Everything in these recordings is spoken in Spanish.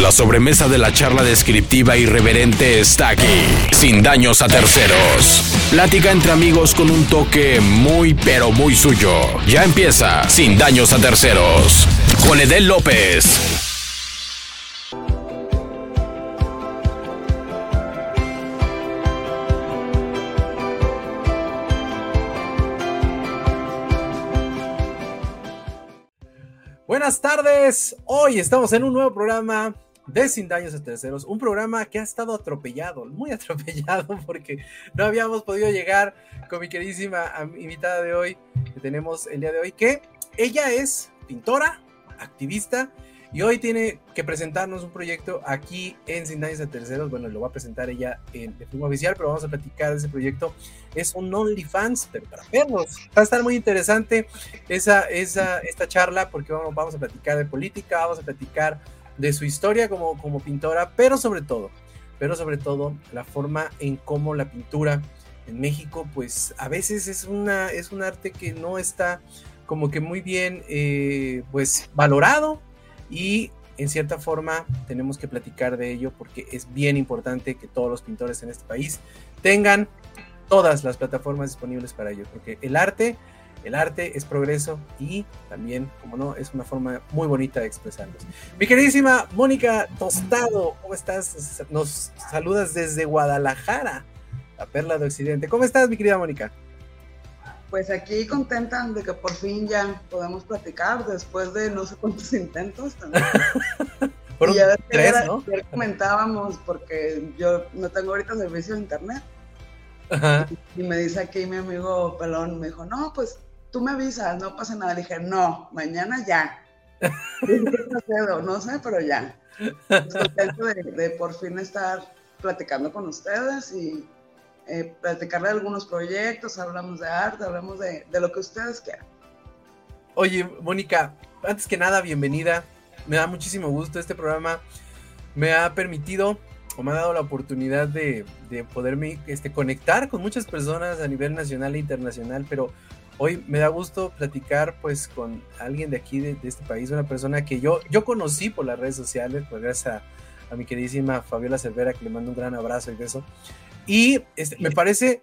La sobremesa de la charla descriptiva irreverente está aquí, sin daños a terceros. Plática entre amigos con un toque muy pero muy suyo. Ya empieza, sin daños a terceros. Con Edel López. Buenas tardes. Hoy estamos en un nuevo programa de Sin Daños a Terceros, un programa que ha estado atropellado, muy atropellado, porque no habíamos podido llegar con mi queridísima invitada de hoy, que tenemos el día de hoy, que ella es pintora, activista y hoy tiene que presentarnos un proyecto aquí en Sin Daños a Terceros. Bueno, lo va a presentar ella en, de forma oficial, pero vamos a platicar de ese proyecto. Es un OnlyFans, pero para perros. Va a estar muy interesante esa, esa, esta charla porque vamos, vamos a platicar de política, vamos a platicar de su historia como, como pintora, pero sobre todo, pero sobre todo la forma en cómo la pintura en México, pues a veces es, una, es un arte que no está como que muy bien eh, pues valorado y en cierta forma tenemos que platicar de ello porque es bien importante que todos los pintores en este país tengan todas las plataformas disponibles para ello, porque el arte, el arte es progreso y también, como no, es una forma muy bonita de expresarnos. Mi queridísima Mónica Tostado, ¿cómo estás? Nos saludas desde Guadalajara, la perla de Occidente. ¿Cómo estás, mi querida Mónica? Pues aquí contenta de que por fin ya podemos platicar después de no sé cuántos intentos también. y ya tres, ¿no? comentábamos porque yo no tengo ahorita servicio de internet. Y me dice aquí mi amigo Pelón, me dijo, no, pues tú me avisas, no pasa nada. Le dije, no, mañana ya. no sé, pero ya. Contento de, por fin estar platicando con ustedes y eh, platicar de algunos proyectos, hablamos de arte, hablamos de, de lo que ustedes quieran. Oye, Mónica, antes que nada, bienvenida. Me da muchísimo gusto este programa. Me ha permitido o me ha dado la oportunidad de, de poderme este, conectar con muchas personas a nivel nacional e internacional, pero hoy me da gusto platicar pues con alguien de aquí, de, este país, una persona que yo, yo conocí por las redes sociales, pues gracias a, a mi queridísima Fabiola Cervera, que le mando un gran abrazo y beso. Y este, me parece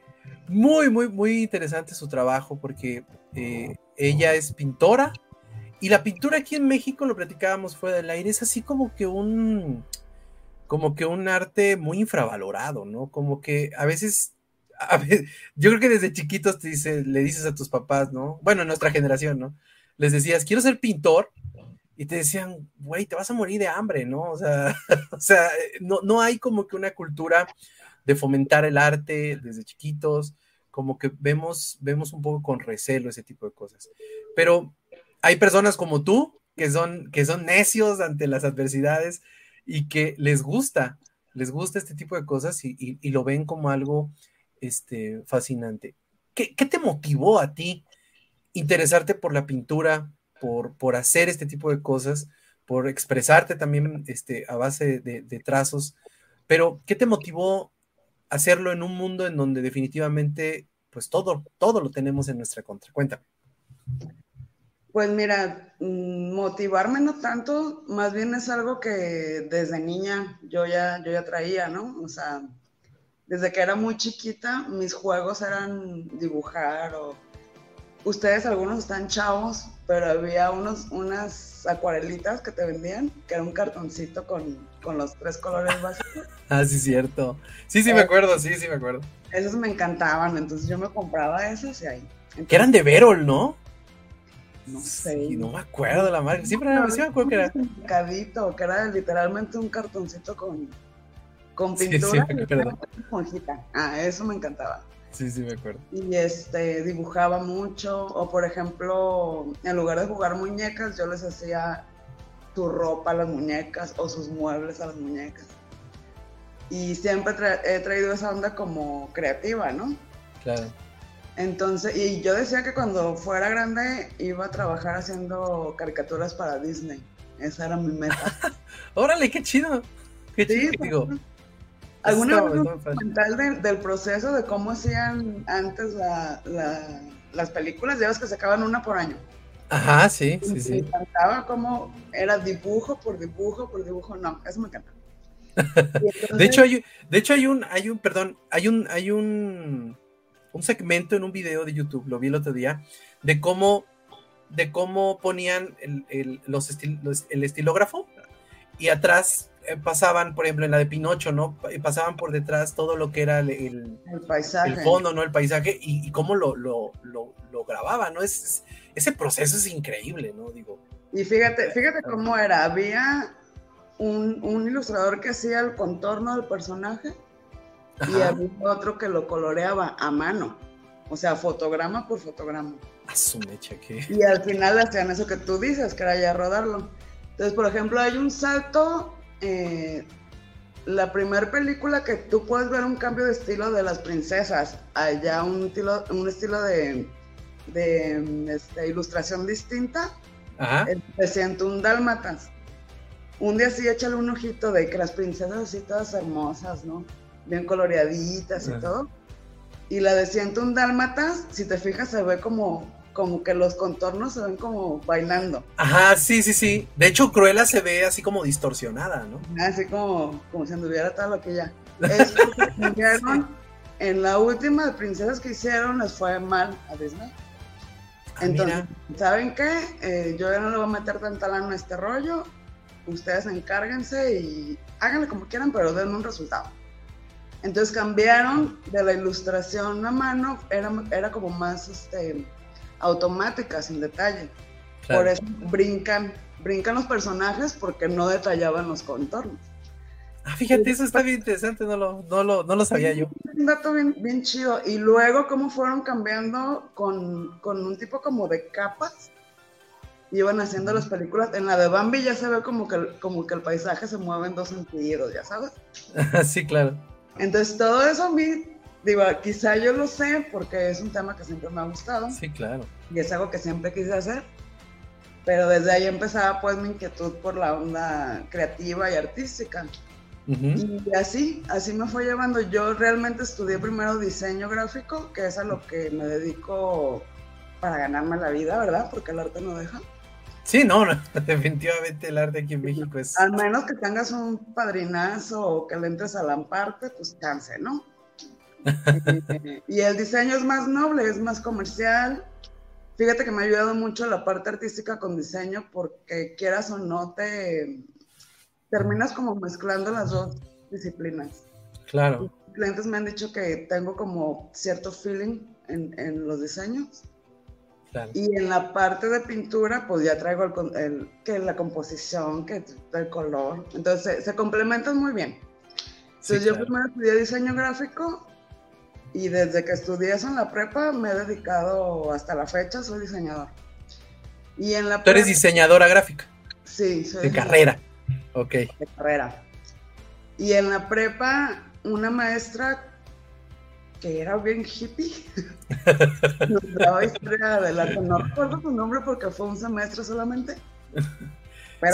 muy, muy, muy interesante su trabajo porque eh, ella es pintora y la pintura aquí en México, lo platicábamos fuera del aire, es así como que un, como que un arte muy infravalorado, ¿no? Como que a veces, yo creo que desde chiquitos te dice, le dices a tus papás, ¿no? Bueno, en nuestra generación, ¿no? Les decías, quiero ser pintor, y te decían, güey, te vas a morir de hambre, ¿no? O sea, o sea no, no hay como que una cultura de fomentar el arte desde chiquitos, como que vemos, vemos un poco con recelo ese tipo de cosas. Pero hay personas como tú que son, que son necios ante las adversidades y que les gusta, les gusta este tipo de cosas y, lo ven como algo este, fascinante. ¿Qué, te motivó a ti interesarte por la pintura, por, por hacer este tipo de cosas, por expresarte también este, a base de, de trazos? Pero, ¿qué te motivó hacerlo en un mundo en donde definitivamente, pues todo, todo lo tenemos en nuestra contra. Cuéntame. Pues mira, mm, motivarme no tanto, más bien es algo que desde niña yo ya, yo ya traía, ¿no? O sea, desde que era muy chiquita, mis juegos eran dibujar o ustedes algunos están chavos, pero había unos, unas acuarelitas que te vendían, que era un cartoncito con, con los tres colores básicos. ah, sí, cierto. Sí, sí, me eh, acuerdo, sí, sí, me acuerdo. Esos me encantaban, entonces yo me compraba esos y ahí. que eran de Verol, ¿no? No sé. no me acuerdo la marca. Siempre me acuerdo que era. Un que era literalmente un cartoncito con, con pintura. Sí, sí, Ah, eso me encantaba. Sí, sí, me acuerdo. Y este, dibujaba mucho, o por ejemplo, en lugar de jugar muñecas, yo les hacía su ropa a las muñecas o sus muebles a las muñecas. Y siempre he traído esa onda como creativa, ¿no? Claro. Entonces, y yo decía que cuando fuera grande iba a trabajar haciendo caricaturas para Disney. Esa era mi meta. Órale, qué chido. Qué chido. ¿Alguna vez documental del proceso de cómo hacían antes las películas? Ya ves que sacaban una por año. Ajá, sí, sí, sí. Me encantaba como era dibujo por dibujo por dibujo, no, eso me encanta. de hecho, hay, de hecho hay un, hay un, perdón, hay un, hay un, un segmento en un video de YouTube, lo vi el otro día, de cómo, de cómo ponían el, el los el estilógrafo y atrás pasaban, por ejemplo, en la de Pinocho, ¿no? Pasaban por detrás todo lo que era el, el, paisaje. El fondo, ¿no? El paisaje y, cómo lo, lo, lo, lo grababan, ¿no? Es, ese proceso es increíble, ¿no? Digo. Y fíjate, fíjate cómo era. Había un, un ilustrador que hacía el contorno del personaje y había otro que lo coloreaba a mano. O sea, fotograma por fotograma. A su mecha, ¿qué? Y al final hacían eso que tú dices, que era ya rodarlo. Entonces, por ejemplo, hay un salto eh, la primera película que tú puedes ver un cambio de estilo de las princesas, allá un estilo, un estilo de, de este, ilustración distinta, se siente un dálmatas. Un día sí échale un ojito de que las princesas así todas hermosas, ¿no? Bien coloreaditas y todo. Y la de un dálmatas, si te fijas, se ve como como que los contornos se ven como bailando. Ajá, sí, sí, sí. De hecho, Cruella se ve así como distorsionada, ¿no? Así como, como si anduviera todo lo que ya. en la última de princesas que hicieron les fue mal a Disney. Ah, Entonces, ¿saben qué? Eh, yo ya no le voy a meter tanta lana a este rollo. Ustedes encárguense y háganle como quieran, pero den un resultado. Entonces cambiaron de la ilustración a mano, era, era como más este, automática, sin detalle. Por eso brincan, brincan los personajes porque no detallaban los contornos. Ah, fíjate, eso está bien interesante, no lo, no lo, no lo sabía yo. Un dato bien, bien chido. Y luego cómo fueron cambiando con, con un tipo como de capas. Iban haciendo las películas. En la de Bambi ya se ve como que, como que el paisaje se mueve en dos sentidos, ya sabes. sí, claro. Entonces todo eso a mí Digo, quizá yo lo sé porque es un tema que siempre me ha gustado. Sí, claro. Y es algo que siempre quise hacer. Pero desde ahí empezaba pues mi inquietud por la onda creativa y artística. Y así, así me fue llevando. Yo realmente estudié primero diseño gráfico, que es a lo que me dedico para ganarme la vida, ¿verdad? Porque el arte no deja. Sí, no, definitivamente el arte aquí en México es... Al menos que tengas un padrinazo o que le entres a la parte, pues chance, ¿no? y el diseño es más noble, es más comercial. Fíjate que me ha ayudado mucho la parte artística con diseño porque quieras o no te terminas como mezclando las dos disciplinas. Claro. clientes me han dicho que tengo como cierto feeling en, los diseños. Y en la parte de pintura, pues ya traigo el, que la composición, que el color. Entonces se, complementan muy bien. Entonces yo primero estudié diseño gráfico y desde que estudié eso en la prepa me he dedicado hasta la fecha, soy diseñador. Y en la ¿Tú eres diseñadora gráfica? Sí, soy. De carrera. Ok. De carrera. Y en la prepa, una maestra que era bien hippie, nos daba historia de la No recuerdo su nombre porque fue un semestre solamente.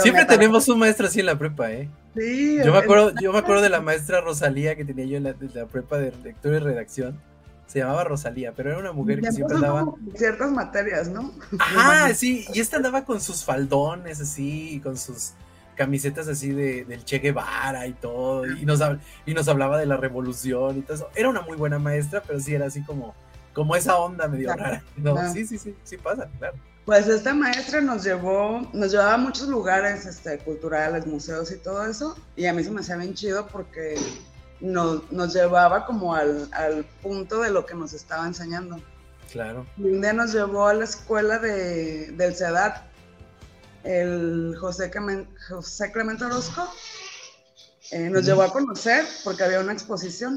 Siempre tenemos un maestro así en la prepa, ¿eh? Sí. Yo me acuerdo, yo me acuerdo de la maestra Rosalía que tenía yo en la, prepa de lectura y redacción. Se llamaba Rosalía, pero era una mujer que siempre andaba. Ciertas materias, ¿no? Ajá, sí, y esta andaba con sus faldones así, con sus camisetas así de, del Che Guevara y todo, y nos, y nos hablaba de la revolución y todo eso. Era una muy buena maestra, pero sí era así como, como esa onda medio rara. No, sí, sí, sí, sí pasa, claro. Pues esta maestra nos llevó, nos llevaba a muchos lugares este, culturales, museos y todo eso, y a mí se me hacía bien chido porque nos, nos llevaba como al, al, punto de lo que nos estaba enseñando. Claro. Un día nos llevó a la escuela de, del CEDAT, el José, Clemente, José Clemente Orozco, eh, nos llevó a conocer porque había una exposición.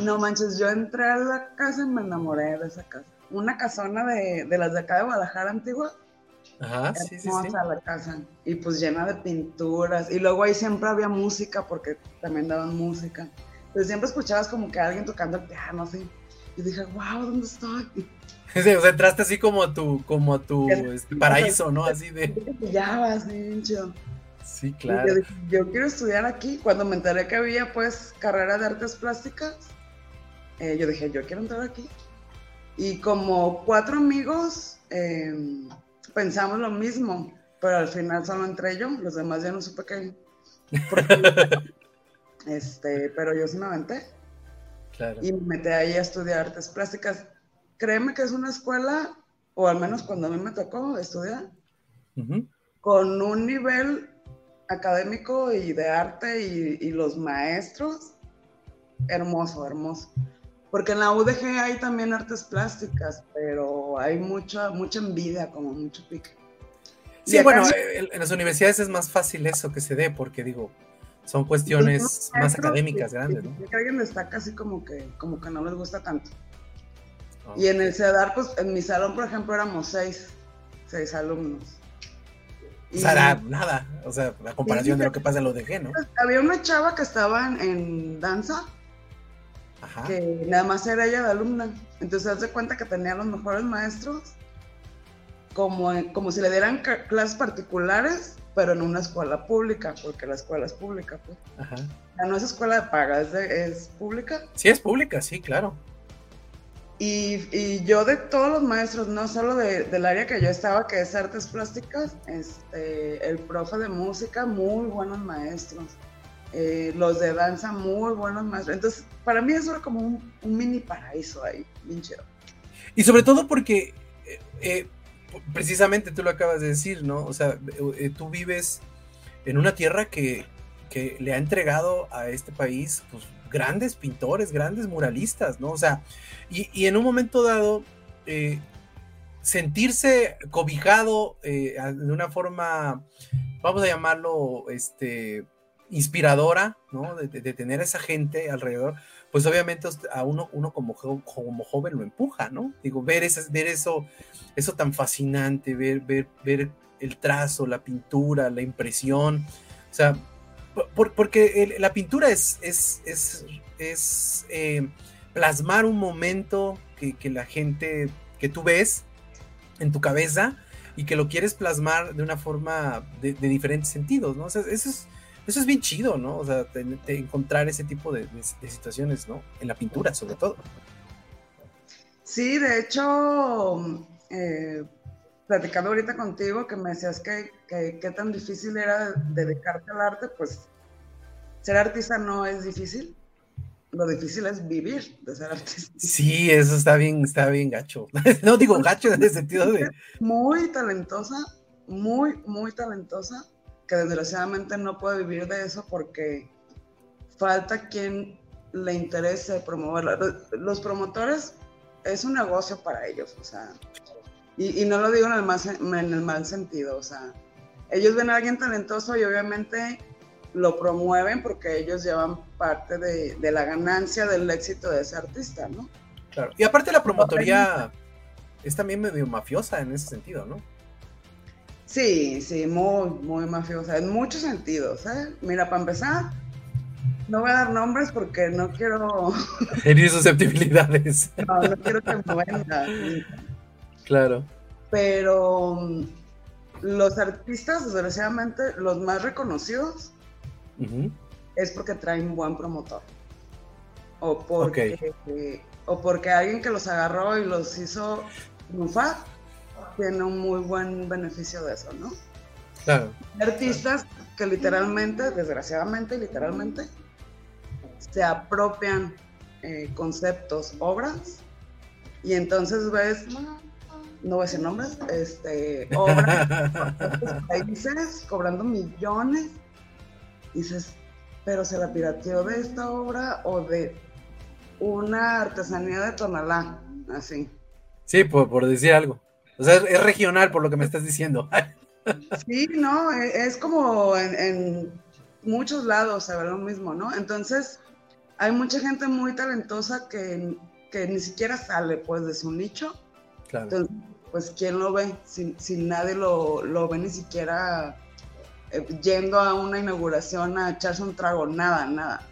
No manches, yo entré a la casa y me enamoré de esa casa una casona de, de las de acá de Guadalajara antigua. Ajá, sí, sí, sí. la casa. Y pues llena de pinturas. Y luego ahí siempre había música, porque también daban música. Pero siempre escuchabas como que alguien tocando el piano, así. Y dije, wow, ¿dónde estoy? o sea, entraste así como a tu, como a tu este, paraíso, ¿no? Así de. Pillabas, chido. Sí, claro. Yo, yo, quiero estudiar aquí. Cuando me enteré que había, pues, carrera de artes plásticas, eh, yo dije, yo quiero entrar aquí. Y como cuatro amigos em, pensamos lo mismo, pero al final solo entre ellos, los demás ya no supe qué. este, pero yo sí me aventé. Y me metí ahí a estudiar artes plásticas. Créeme que es una escuela, o al menos cuando a mí me tocó estudiar, con un nivel académico y de arte y, los maestros, hermoso, hermoso. Porque en la UDG hay también artes plásticas, pero hay mucha, mucha envidia, como mucho pique. Sí, bueno, en las universidades es más fácil eso que se dé, porque digo, son cuestiones más académicas grandes, ¿no? Que alguien está casi como que, como que no les gusta tanto. Y en el CEDAR, pues en mi salón, por ejemplo, éramos seis, seis alumnos. o sea, nada, o sea, la comparación de lo que pasa en lo de ¿no? Había una chava que estaba en, danza, que nada más era ella de alumna. Entonces, hace cuenta que tenía los mejores maestros, como, como si le dieran clases particulares, pero en una escuela pública, porque la escuela es pública, pues. Ajá. no es escuela de paga, es, es pública. Sí, es pública, sí, claro. Y, y yo de todos los maestros, no solo de, del área que yo estaba, que es artes plásticas, este, el profe de música, muy buenos maestros. Eh, los de danza, muy buenos maestros. Entonces, para mí eso era como un, mini paraíso ahí, bien chido. Y sobre todo porque eh, eh precisamente tú lo acabas de decir, ¿no? O sea, tú vives en una tierra que, le ha entregado a este país pues, grandes pintores, grandes muralistas, ¿no? O sea, y, en un momento dado, sentirse cobijado de una forma, vamos a llamarlo, este, inspiradora, ¿no? De, de, tener a esa gente alrededor, pues obviamente a uno, uno como, joven lo empuja, ¿no? Digo, ver, ver eso, eso tan fascinante, ver, ver, ver el trazo, la pintura, la impresión, o sea, porque la pintura es, es, es, eh, plasmar un momento que, la gente, que tú ves en tu cabeza y que lo quieres plasmar de una forma de, diferentes sentidos, ¿no? O sea, eso es, eso es bien chido, ¿no? O sea, de, encontrar ese tipo de, situaciones, ¿no? En la pintura, sobre todo. Sí, de hecho, eh, platicando ahorita contigo, que me decías que, qué tan difícil era dedicarte al arte, pues ser artista no es difícil. Lo difícil es vivir de ser artista. Sí, eso está bien, está bien gacho. no digo gacho en el sentido de. Muy talentosa, muy, muy talentosa que desgraciadamente no puede vivir de eso porque falta quien le interese promoverla. Los promotores es un negocio para ellos, o sea, y, no lo digo en el, más, en el mal sentido, o sea, ellos ven a alguien talentoso y obviamente lo promueven porque ellos llevan parte de, de la ganancia del éxito de ese artista, ¿no? Claro. Y aparte la promotoría es también medio mafiosa en ese sentido, ¿no? Sí, sí, muy, muy mafiosa, en muchos sentidos. ¿eh? Mira, para empezar, no voy a dar nombres porque no quiero. Herir susceptibilidades. no, no quiero que me venga. Claro. Pero mm, los artistas, desgraciadamente, los más reconocidos, es porque traen buen promotor. O porque, o porque alguien que los agarró y los hizo triunfar tiene un muy buen beneficio de eso, ¿no? Claro. Artistas que literalmente, desgraciadamente, literalmente, se apropian eh, conceptos, obras, y entonces ves, no voy a decir nombres, este, obras países cobrando millones, dices, pero se la pirateó de esta obra o de una artesanía de Tonalá, así. Sí, por, por decir algo. O sea, es regional por lo que me estás diciendo. Sí, no, e, es como en, muchos lados se lo mismo, ¿no? Entonces, hay mucha gente muy talentosa que, ni siquiera sale, pues, de su nicho. Claro. Entonces, pues, ¿quién lo ve? Si, nadie lo, ve ni siquiera eh, yendo a una inauguración a echarse un trago, nada, nada.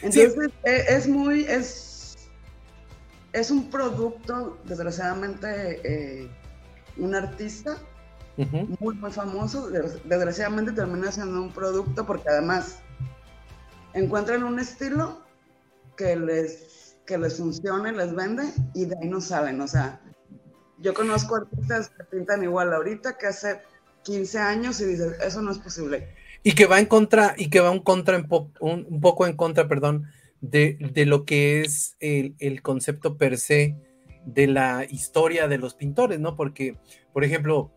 Entonces, e, es, muy, es es un producto, desgraciadamente, eh, un artista muy, muy famoso, desgraciadamente termina siendo un producto porque además encuentran un estilo que les, que les funcione, les vende y de ahí no saben. O sea, yo conozco artistas que pintan igual ahorita que hace 15 años y dices, eso no es posible. Y que va en contra, y que va un, contra un, poco en contra, perdón, de, lo que es el, el, concepto per se de la historia de los pintores, ¿no? Porque, por ejemplo,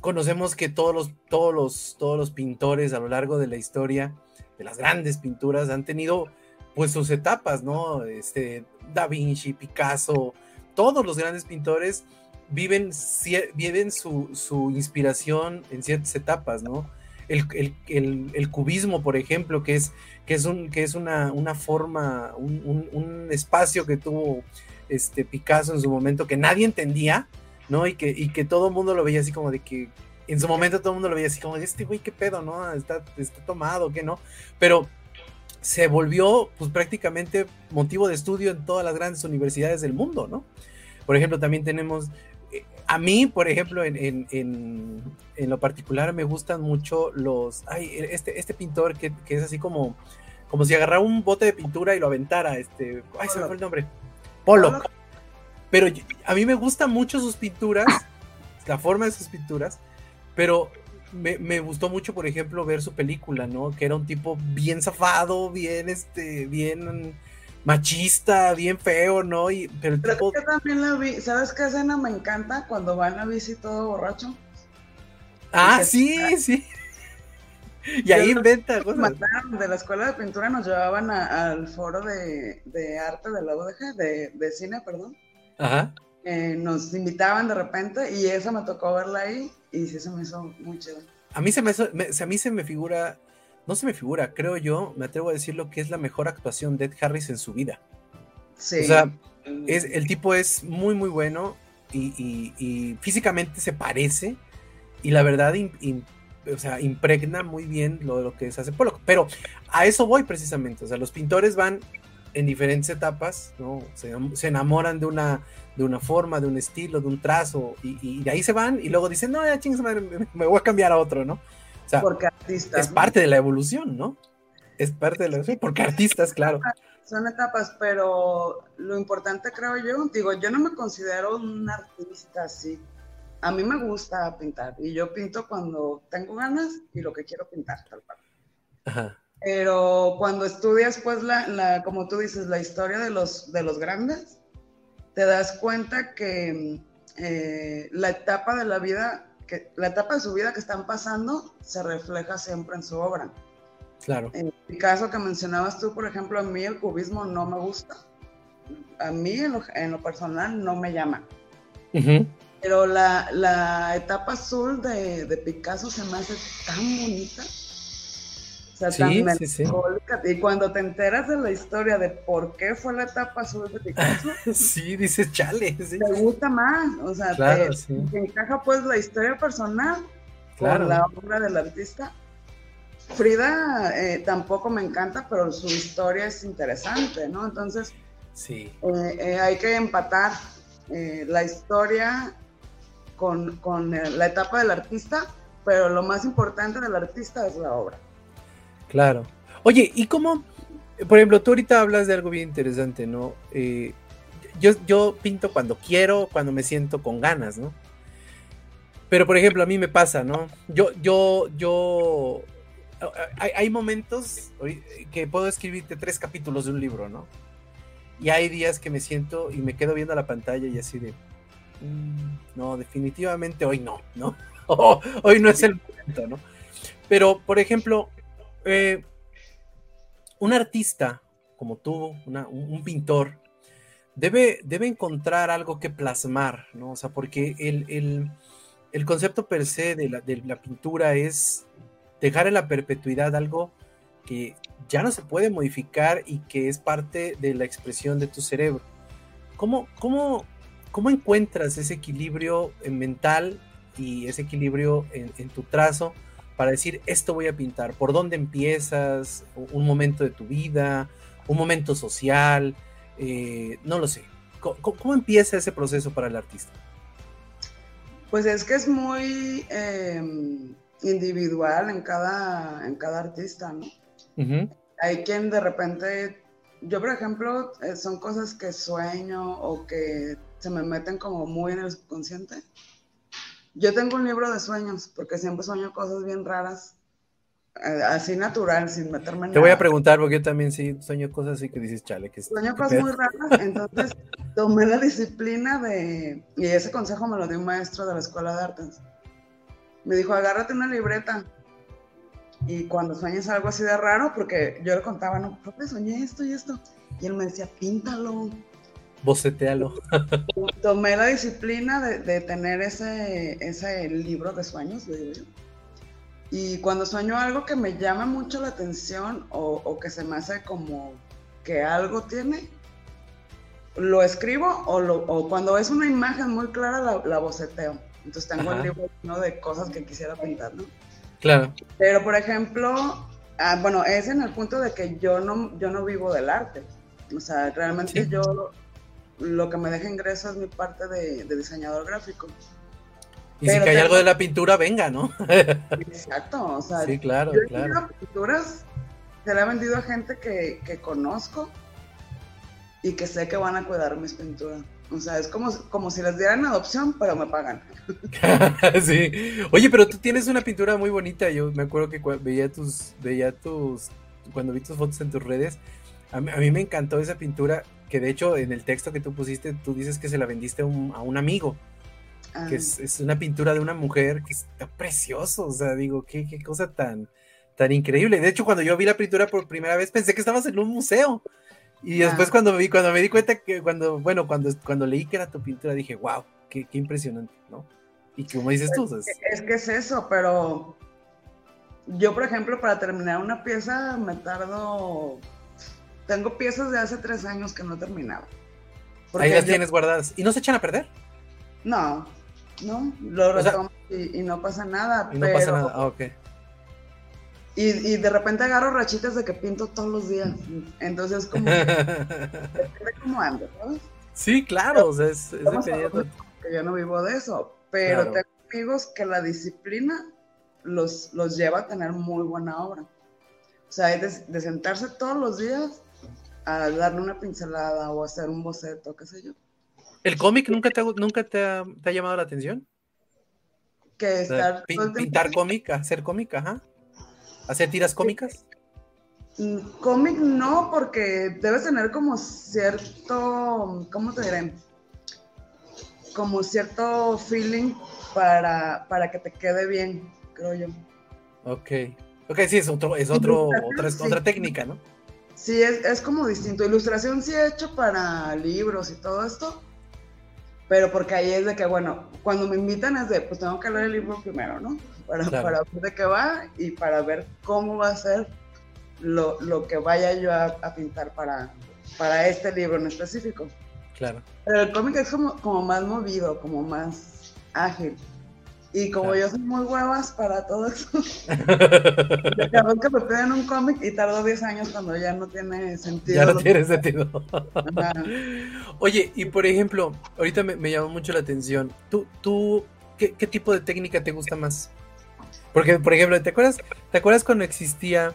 conocemos que todos los, todos los, todos los pintores a lo largo de la historia, de las grandes pinturas, han tenido pues sus etapas, ¿no? Este, Da Vinci, Picasso, todos los grandes pintores viven, viven su, su inspiración en ciertas etapas, ¿no? El, cubismo, por ejemplo, que es, que es, un, que es una, una forma, un, espacio que tuvo este Picasso en su momento que nadie entendía, ¿no? Y que, y que todo el mundo lo veía así como de que en su momento todo el mundo lo veía así como este güey, qué pedo, ¿no? Está, está tomado, ¿qué no? Pero se volvió pues prácticamente motivo de estudio en todas las grandes universidades del mundo, ¿no? Por ejemplo, también tenemos, a mí, por ejemplo, en, en, en, lo particular me gustan mucho los, ay, este, este pintor que, que, es así como, como si agarrara un bote de pintura y lo aventara, este, ay, se me fue el nombre, Pollock. Pero a mí me gustan mucho sus pinturas, la forma de sus pinturas, pero me, gustó mucho, por ejemplo, ver su película, ¿no? Que era un tipo bien zafado, bien, este, bien machista, bien feo, ¿no? Y, pero el tipo... también la vi, ¿sabes qué escena me encanta? Cuando va en la bici todo borracho. Ah, sí, sí. Y ahí inventa cosas. De la escuela de pintura nos llevaban al foro de, arte de la UDG, de, de cine, perdón. Ajá. Eh, nos invitaban de repente y eso me tocó verla ahí y sí se me hizo muy chido. A mí se me, a mí se me figura, no se me figura, creo yo, me atrevo a decir lo que es la mejor actuación de Ed Harris en su vida. Sí. O sea, es, el tipo es muy, muy bueno y, físicamente se parece y la verdad o sea, impregna muy bien lo, lo que se hace Pollock. Pero a eso voy precisamente. O sea, los pintores van en diferentes etapas, ¿no? Se, enamoran de una, de una forma, de un estilo, de un trazo, y, de ahí se van y luego dicen, no, ya chingos, me, voy a cambiar a otro, ¿no? O sea, porque artistas, es parte de la evolución, ¿no? Es parte de la evolución, porque artistas, claro. Son etapas, pero lo importante creo yo, digo, yo no me considero un artista así. A mí me gusta pintar y yo pinto cuando tengo ganas y lo que quiero pintar, tal cual. Ajá. Pero cuando estudias, pues, la, la, como tú dices, la historia de los, de los grandes, te das cuenta que eh, la etapa de la vida, que, la etapa de su vida que están pasando, se refleja siempre en su obra. Claro. En el caso que mencionabas tú, por ejemplo, a mí el cubismo no me gusta. A mí, en lo, personal, no me llama. Pero la, la, etapa azul de, de Picasso se me hace tan bonita sea, sí, sí, sí. Y cuando te enteras de la historia de por qué fue la etapa azul de Picasso, sí, dices, chale. Te gusta más, o sea, te, encaja pues la historia personal con la obra del artista. Frida eh, tampoco me encanta, pero su historia es interesante, ¿no? Entonces, sí. Eh, eh, hay que empatar la historia con, con la etapa del artista, pero lo más importante del artista es la obra. Claro. Oye, ¿y cómo, por ejemplo, tú ahorita hablas de algo bien interesante, ¿no? Eh, yo, yo pinto cuando quiero, cuando me siento con ganas, ¿no? Pero, por ejemplo, a mí me pasa, ¿no? Yo, yo, yo, hay, momentos que puedo escribirte tres capítulos de un libro, ¿no? Y hay días que me siento y me quedo viendo la pantalla y así de, mm, no, definitivamente hoy no, ¿no? hoy no es el momento, ¿no? Pero, por ejemplo, eh, un artista como tú, un, pintor, debe, debe encontrar algo que plasmar, ¿no? O sea, porque el, concepto per se de la, de la, pintura es dejar en la perpetuidad algo que ya no se puede modificar y que es parte de la expresión de tu cerebro. ¿Cómo, cómo, cómo encuentras ese equilibrio mental y ese equilibrio en tu trazo? Para decir, esto voy a pintar? ¿Por dónde empiezas? ¿Un momento de tu vida? ¿Un momento social? Eh, no lo sé. ¿Cómo, empieza ese proceso para el artista? Pues es que es muy em, individual en cada, en cada artista, ¿no? Hay quien de repente yo, por ejemplo, eh, son cosas que sueño o que se me meten como muy en el subconsciente. Yo tengo un libro de sueños porque siempre sueño cosas bien raras, eh, así natural, sin meterme en Te voy a preguntar porque yo también sí sueño cosas así que dices, chale, que Sueño cosas muy raras, entonces tomé la disciplina de, y ese consejo me lo dio un maestro de la escuela de artes. Me dijo, agárrate una libreta y cuando sueñes algo así de raro, porque yo le contaba, no, profe, soñé esto y esto. Y él me decía, píntalo. Bocetealo. Tomé la disciplina de, tener ese, ese libro de sueños, le digo yo. Y cuando sueño algo que me llama mucho la atención o, que se me hace como que algo tiene, lo escribo o, lo, o cuando es una imagen muy clara la, la boceteo. Entonces tengo el libro lleno de cosas que quisiera pintar, ¿no? Claro. Pero, por ejemplo, ah, bueno, es en el punto de que yo no, yo no vivo del arte. O sea, realmente yo lo que me deja ingreso es mi parte de, diseñador gráfico. Y si que hay algo de la pintura, venga, ¿no? Exacto, o sea, sí, claro, yo claro. pinturas se le ha vendido a gente que, que conozco y que sé que van a cuidar mis pinturas. O sea, es como, como si les dieran adopción, pero me pagan. sí. Oye, pero tú tienes una pintura muy bonita. Yo me acuerdo que veía tus, veía tus, cuando vi tus fotos en tus redes, a mí, me encantó esa pintura, que de hecho en el texto que tú pusiste, tú dices que se la vendiste a un, amigo. Que ah. es, una pintura de una mujer que está precioso. O sea, digo, qué, qué cosa tan, tan increíble. De hecho, cuando yo vi la pintura por primera vez, pensé que estabas en un museo. Y después cuando me, cuando me di cuenta que cuando, bueno, cuando, cuando leí que era tu pintura, dije, wow, qué, qué impresionante, ¿no? Y como dices tú, es, es que es eso, pero yo, por ejemplo, para terminar una pieza me tardo, tengo piezas de hace tres años que no he terminado. Ahí las tienes guardadas. ¿Y no se echan a perder? No, no, lo retomo y, no pasa nada. Y no pasa nada, ah, ok. Y, de repente agarro rachitas de que pinto todos los días. Entonces, como. depende cómo ando, ¿sabes? Sí, claro. o sea, es, Que yo no vivo de eso. Pero tengo amigos que la disciplina los, los lleva a tener muy buena obra. O sea, es de, sentarse todos los días a darle una pincelada o hacer un boceto, qué sé yo. ¿El cómic nunca te, nunca te ha, llamado la atención? Que estar. pintar cómic, hacer cómic, ajá. ¿Hacer tiras cómicas? Mm, cómic no, porque debes tener como cierto, ¿cómo te diré? Como cierto feeling para, para que te quede bien, creo yo. Ok. Ok, sí, es otro, es otro, otra, otra técnica, ¿no? Sí, es, es, como distinto. Ilustración sí he hecho para libros y todo esto, pero porque ahí es de que, bueno, cuando me invitan es de, pues tengo que leer el libro primero, ¿no? para, para ver de qué va y para ver cómo va a ser lo, lo que vaya yo a, pintar para, para este libro en específico. Claro. Pero el cómic es como, como más movido, como más ágil. Y como yo soy muy huevas para todo eso, acabo que me piden un cómic y tardo 10 años cuando ya no tiene sentido. Ya no tiene sentido. Oye, y por ejemplo, ahorita me, me, llamó mucho la atención. ¿Tú, tú qué, qué tipo de técnica te gusta más? Porque, por ejemplo, ¿te acuerdas, ¿te acuerdas cuando existía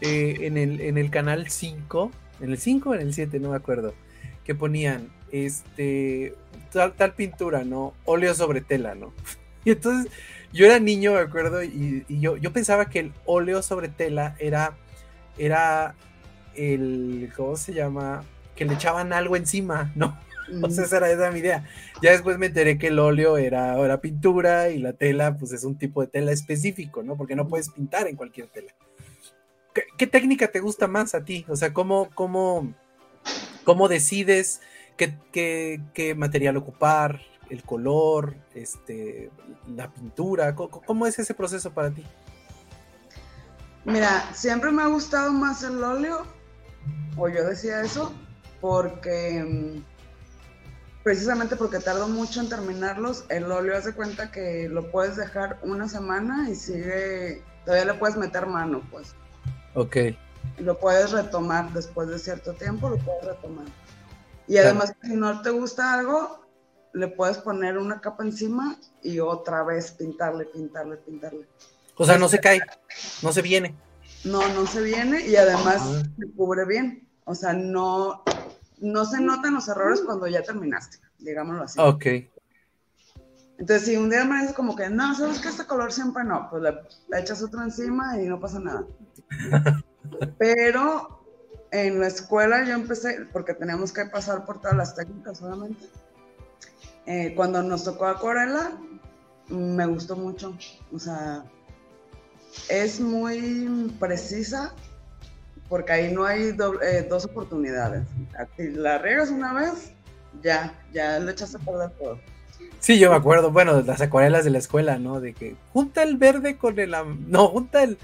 eh, en, el, en el canal 5? ¿En el 5 o en el 7? No me acuerdo. Que ponían este tal, tal pintura, ¿no? Óleo sobre tela, ¿no? Y entonces yo era niño, me acuerdo, y, yo, yo pensaba que el óleo sobre tela era, era el, ¿cómo se llama? Que le echaban algo encima, ¿no? O sea, esa era, mi idea. Ya después me enteré que el óleo era, era pintura y la tela, pues es un tipo de tela específico, ¿no? Porque no puedes pintar en cualquier tela. ¿Qué, técnica te gusta más a ti? O sea, ¿cómo, cómo, cómo decides qué, qué, material ocupar, el color, este, la pintura? ¿Cómo, ¿Cómo es ese proceso para ti? Mira, siempre me ha gustado más el óleo, o yo decía eso, porque mm, precisamente porque tardo mucho en terminarlos, el óleo hace cuenta que lo puedes dejar una semana y sigue, todavía le puedes meter mano, pues. Ok. Lo puedes retomar después de cierto tiempo, lo puedes retomar. Y además, si no te gusta algo, le puedes poner una capa encima y otra vez pintarle, pintarle, pintarle. O sea, no se cae, no se viene. No, no se viene y además se cubre bien. O sea, no, no se notan los errores cuando ya terminaste, digámoslo así. Ok. Entonces, si un día me dices como que, no, ¿sabes que este color siempre no? Pues le, echas otro encima y no pasa nada. Pero en la escuela yo empecé, porque teníamos que pasar por todas las técnicas solamente. Eh, cuando nos tocó acuarela, me gustó mucho. O sea, es muy precisa porque ahí no hay eh, dos oportunidades. Si la riegas una vez, ya, ya le echas a perder todo. Sí, yo me acuerdo, bueno, las acuarelas de la escuela, ¿no? De que junta el verde con el... No, junta el...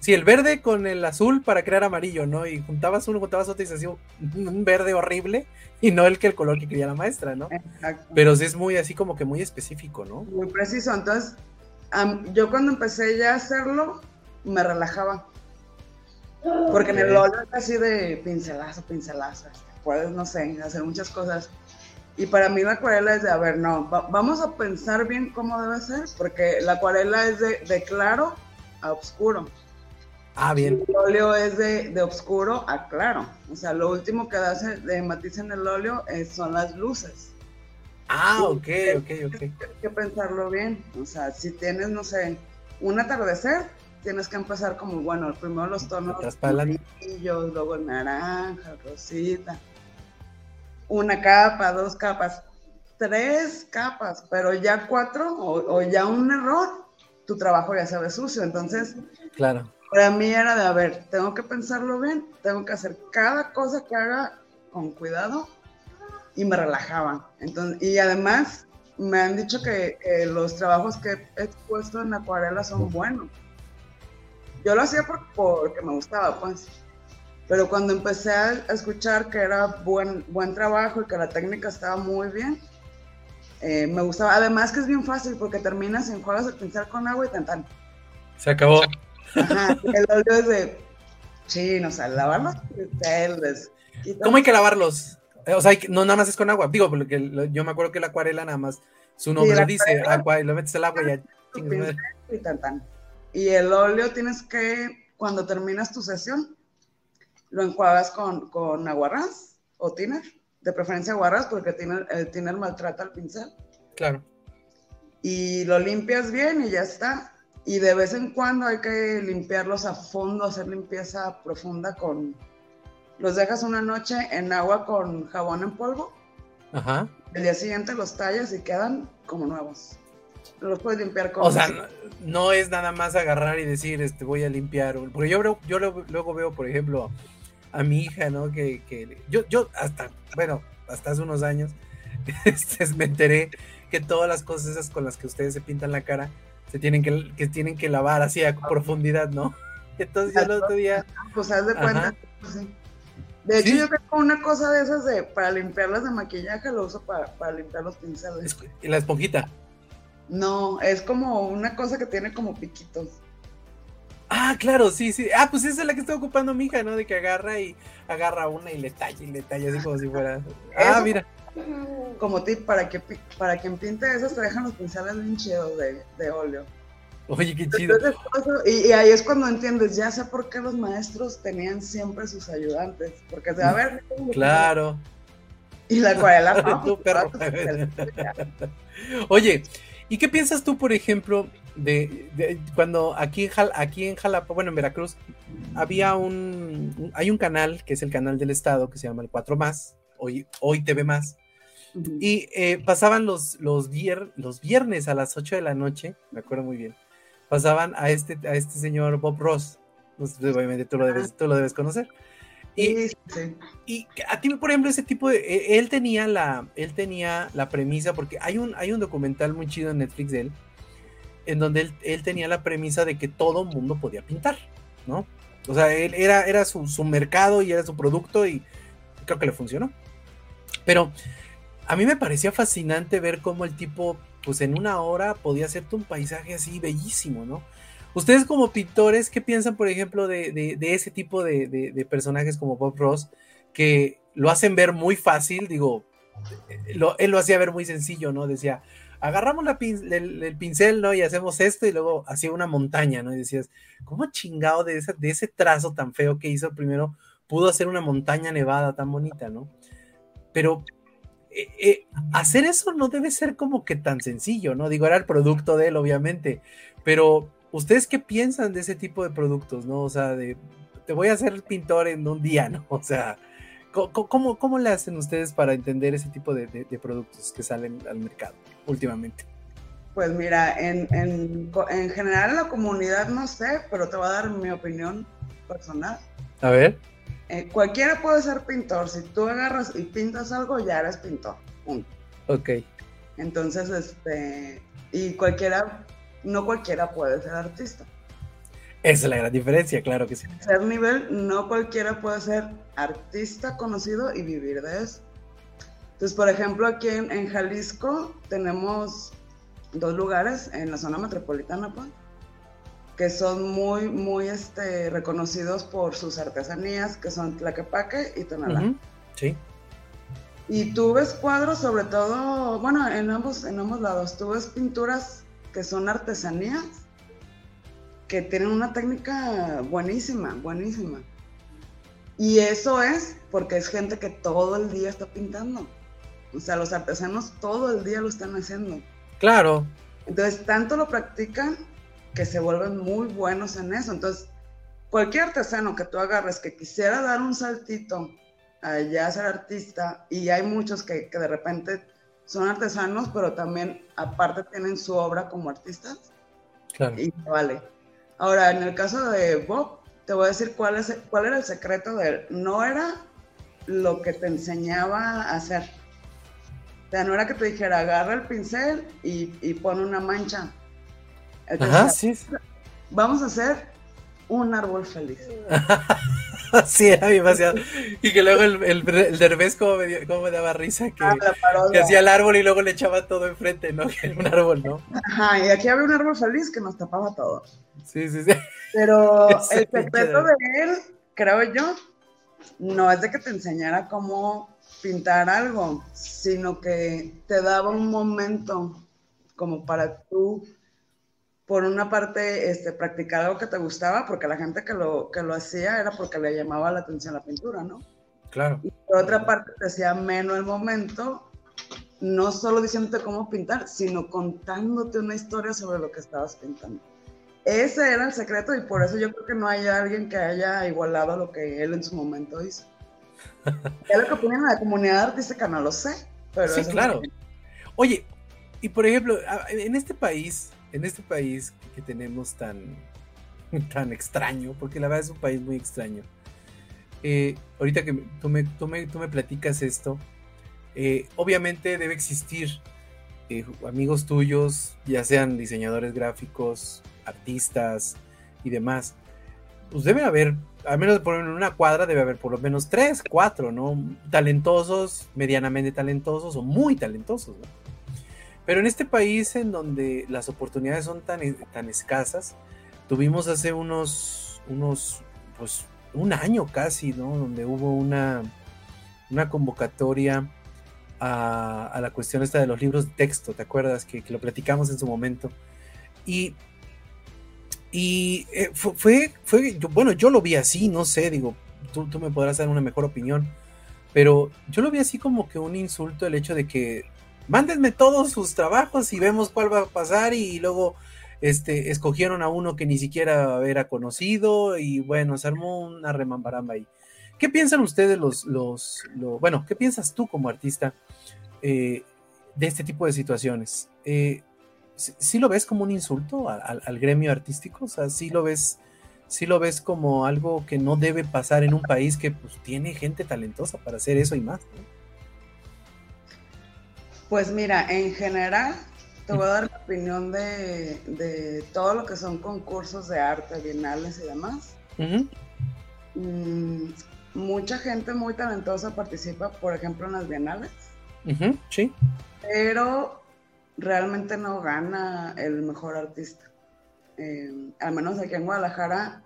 Sí, el verde con el azul para crear amarillo, ¿no? Y juntabas uno, juntabas otro y se hacía un verde horrible y no el que el color que quería la maestra, ¿no? Exacto. Pero es muy así como que muy específico, ¿no? Muy preciso. Entonces, yo cuando empecé ya a hacerlo, me relajaba. Porque en el es así de pincelazo, pincelazo. Puedes, no sé, hacer muchas cosas. Y para mí la acuarela es de, a ver, no, vamos a pensar bien cómo debe ser, porque la acuarela es de, claro a oscuro. Ah, bien. El óleo es de, de oscuro a claro. O sea, lo último que da de matiz en el óleo son las luces. Ah, ok, ok, ok. Hay que pensarlo bien. O sea, si tienes, no sé, un atardecer, tienes que empezar como, bueno, primero los tonos amarillos, luego el naranja, rosita. Una capa, dos capas, tres capas, pero ya cuatro o, ya un error, tu trabajo ya se ve sucio. Entonces, claro. Para mí era de, a ver, tengo que pensarlo bien, tengo que hacer cada cosa que haga con cuidado y me relajaba. Entonces, y además me han dicho que, que los trabajos que he expuesto en acuarela son buenos yo lo hacía porque me gustaba, pues. Pero cuando empecé a escuchar que era buen, buen trabajo y que la técnica estaba muy bien, eh, me gustaba. Además que es bien fácil porque terminas en juegas de pincel con agua y tan Se acabó. Ajá, el óleo es de chino, o sea, lavar los pinceles. ¿Cómo hay que lavarlos? Eh, o sea, no nada más es con agua. Digo, porque yo me acuerdo que la acuarela nada más, su nombre dice agua y lo metes al agua y ya. Y tan, y el óleo tienes que, cuando terminas tu sesión, lo enjuagas con, con aguarrás o tiner, de preferencia aguarrás porque el tiner maltrata el pincel. Claro. Y lo limpias bien y ya está. Y de vez en cuando hay que limpiarlos a fondo, hacer limpieza profunda con... Los dejas una noche en agua con jabón en polvo. Ajá. El día siguiente los tallas y quedan como nuevos los puedes limpiar con... O sea, no, es nada más agarrar y decir, este, voy a limpiar. Porque yo, yo luego veo, por ejemplo, a mi hija, ¿no? Que, que yo, yo hasta, bueno, hasta hace unos años, este, me enteré que todas las cosas esas con las que ustedes se pintan la cara, se tienen que, que tienen que lavar así a profundidad, ¿no? Entonces yo el otro día... Pues haz de cuenta, De hecho, yo tengo una cosa de esas de para limpiarlas de maquillaje, lo uso para, para limpiar los pinceles. Y la esponjita. No, es como una cosa que tiene como piquitos. Ah, claro, sí, sí. Ah, pues esa es la que está ocupando mi hija, ¿no? De que agarra y agarra una y le talla y le talla así como si fuera. Ah, mira. Como tip para que para quien pinte esas te dejan los pinceles bien chidos de, óleo. Oye, qué chido. y, ahí es cuando entiendes, ya sé por qué los maestros tenían siempre sus ayudantes. Porque, a ver. Claro. Y la acuarela. Oye, ¿Y qué piensas tú, por ejemplo, de, cuando aquí en, aquí en Jalapa, bueno, en Veracruz, había un, hay un canal que es el canal del Estado que se llama el 4 Más, hoy, hoy TV Más, y eh, pasaban los, los, los viernes a las 8 de la noche, me acuerdo muy bien, pasaban a este, a este señor Bob Ross, obviamente tú lo debes, tú lo debes conocer. Y, y, a ti, por ejemplo, ese tipo de. E, él tenía la, él tenía la premisa, porque hay un, hay un documental muy chido en Netflix de él, en donde él, tenía la premisa de que todo mundo podía pintar, ¿no? O sea, él era, era su, su, mercado y era su producto y creo que le funcionó. Pero a mí me parecía fascinante ver cómo el tipo, pues en una hora podía hacerte un paisaje así bellísimo, ¿no? Ustedes como pintores, ¿qué piensan, por ejemplo, de, ese tipo de, personajes como Bob Ross, que lo hacen ver muy fácil? Digo, él lo hacía ver muy sencillo, ¿no? Decía, agarramos el, pincel, ¿no? Y hacemos esto y luego hacía una montaña, ¿no? Y decías, ¿cómo chingado de ese trazo tan feo que hizo primero? pudo hacer una montaña nevada tan bonita, ¿no? Pero eh, eh, hacer eso no debe ser como que tan sencillo, ¿no? Digo, era el producto de él, obviamente, pero ¿ustedes qué piensan de ese tipo de productos, ¿no? O sea, de, te voy a hacer pintor en un día, ¿no? O sea, ¿cómo, cómo le hacen ustedes para entender ese tipo de, productos que salen al mercado últimamente? Pues mira, en, en, en general la comunidad no sé, pero te voy a dar mi opinión personal. A ver. Eh, cualquiera puede ser pintor. Si tú agarras y pintas algo, ya eres pintor. Punto. Ok. Entonces, este, y cualquiera, no cualquiera puede ser artista. Esa es la gran diferencia, claro que sí. Ser nivel, no cualquiera puede ser artista conocido y vivir de eso. Entonces, por ejemplo, aquí en, Jalisco tenemos dos lugares en la zona metropolitana, pues, que son muy, muy este, reconocidos por sus artesanías, que son Tlaquepaque y Tonalá. Sí. Y tú ves cuadros, sobre todo, bueno, en ambos, en ambos lados, tú ves pinturas que son artesanías, que tienen una técnica buenísima, buenísima. Y eso es porque es gente que todo el día está pintando. O sea, los artesanos todo el día lo están haciendo. Claro. Entonces, tanto lo practican que se vuelven muy buenos en eso. Entonces, cualquier artesano que tú agarres que quisiera dar un saltito allá a ser artista, y hay muchos que, que de repente son artesanos, pero también aparte tienen su obra como artistas. Claro. Y vale. Ahora, en el caso de Bob, te voy a decir cuál, es, cuál era el secreto de él. No era lo que te enseñaba a hacer. O sea, no era que te dijera, agarra el pincel y, y pone una mancha. Ajá, sí. Vamos a hacer un árbol feliz. sí, era demasiado. Y que luego el, el, el derbez como me, me, daba risa que, ah, que, hacía el árbol y luego le echaba todo enfrente, ¿no? Que era un árbol, ¿no? Ajá, y aquí había un árbol feliz que nos tapaba todo. Sí, sí, sí. Pero el secreto de él, creo yo, no es de que te enseñara cómo pintar algo, sino que te daba un momento como para tú por una parte, este, practicar algo que te gustaba, porque la gente que lo, que lo hacía era porque le llamaba la atención la pintura, ¿no? Claro. Y por otra parte, te hacía menos el momento, no solo diciéndote cómo pintar, sino contándote una historia sobre lo que estabas pintando. Ese era el secreto y por eso yo creo que no hay alguien que haya igualado lo que él en su momento hizo. es lo que opinan la comunidad artística? No lo sé. Pero sí, claro. Oye, y por ejemplo, en este país, en este país que tenemos tan, tan extraño, porque la verdad es un país muy extraño. Eh, ahorita que tú me, tú me, tú me platicas esto, eh, obviamente debe existir eh, amigos tuyos, ya sean diseñadores gráficos, artistas y demás. Pues debe haber, al menos por en una cuadra debe haber por lo menos tres, cuatro, ¿no? Talentosos, medianamente talentosos o muy talentosos, ¿no? Pero en este país en donde las oportunidades son tan, tan escasas, tuvimos hace unos, unos, pues un año casi, ¿no? Donde hubo una, una convocatoria a, la cuestión esta de los libros de texto, ¿te acuerdas? Que, lo platicamos en su momento. Y, y eh, fue, fue, bueno, yo lo vi así, no sé, digo, tú, tú me podrás dar una mejor opinión, pero yo lo vi así como que un insulto el hecho de que mándenme todos sus trabajos y vemos cuál va a pasar y luego este, escogieron a uno que ni siquiera era conocido y bueno, se armó una remambaramba ahí. ¿Qué piensan ustedes los, los, bueno, qué piensas tú como artista eh, de este tipo de situaciones? Eh, ¿Sí lo ves como un insulto al, gremio artístico? O sea, ¿sí lo ves, sí lo ves como algo que no debe pasar en un país que pues, tiene gente talentosa para hacer eso y más? Pues mira, en general, te voy a dar mi opinión de, todo lo que son concursos de arte, bienales y demás. Mm, mucha gente muy talentosa participa, por ejemplo, en las bienales. Sí. Pero realmente no gana el mejor artista. Eh, al menos aquí en Guadalajara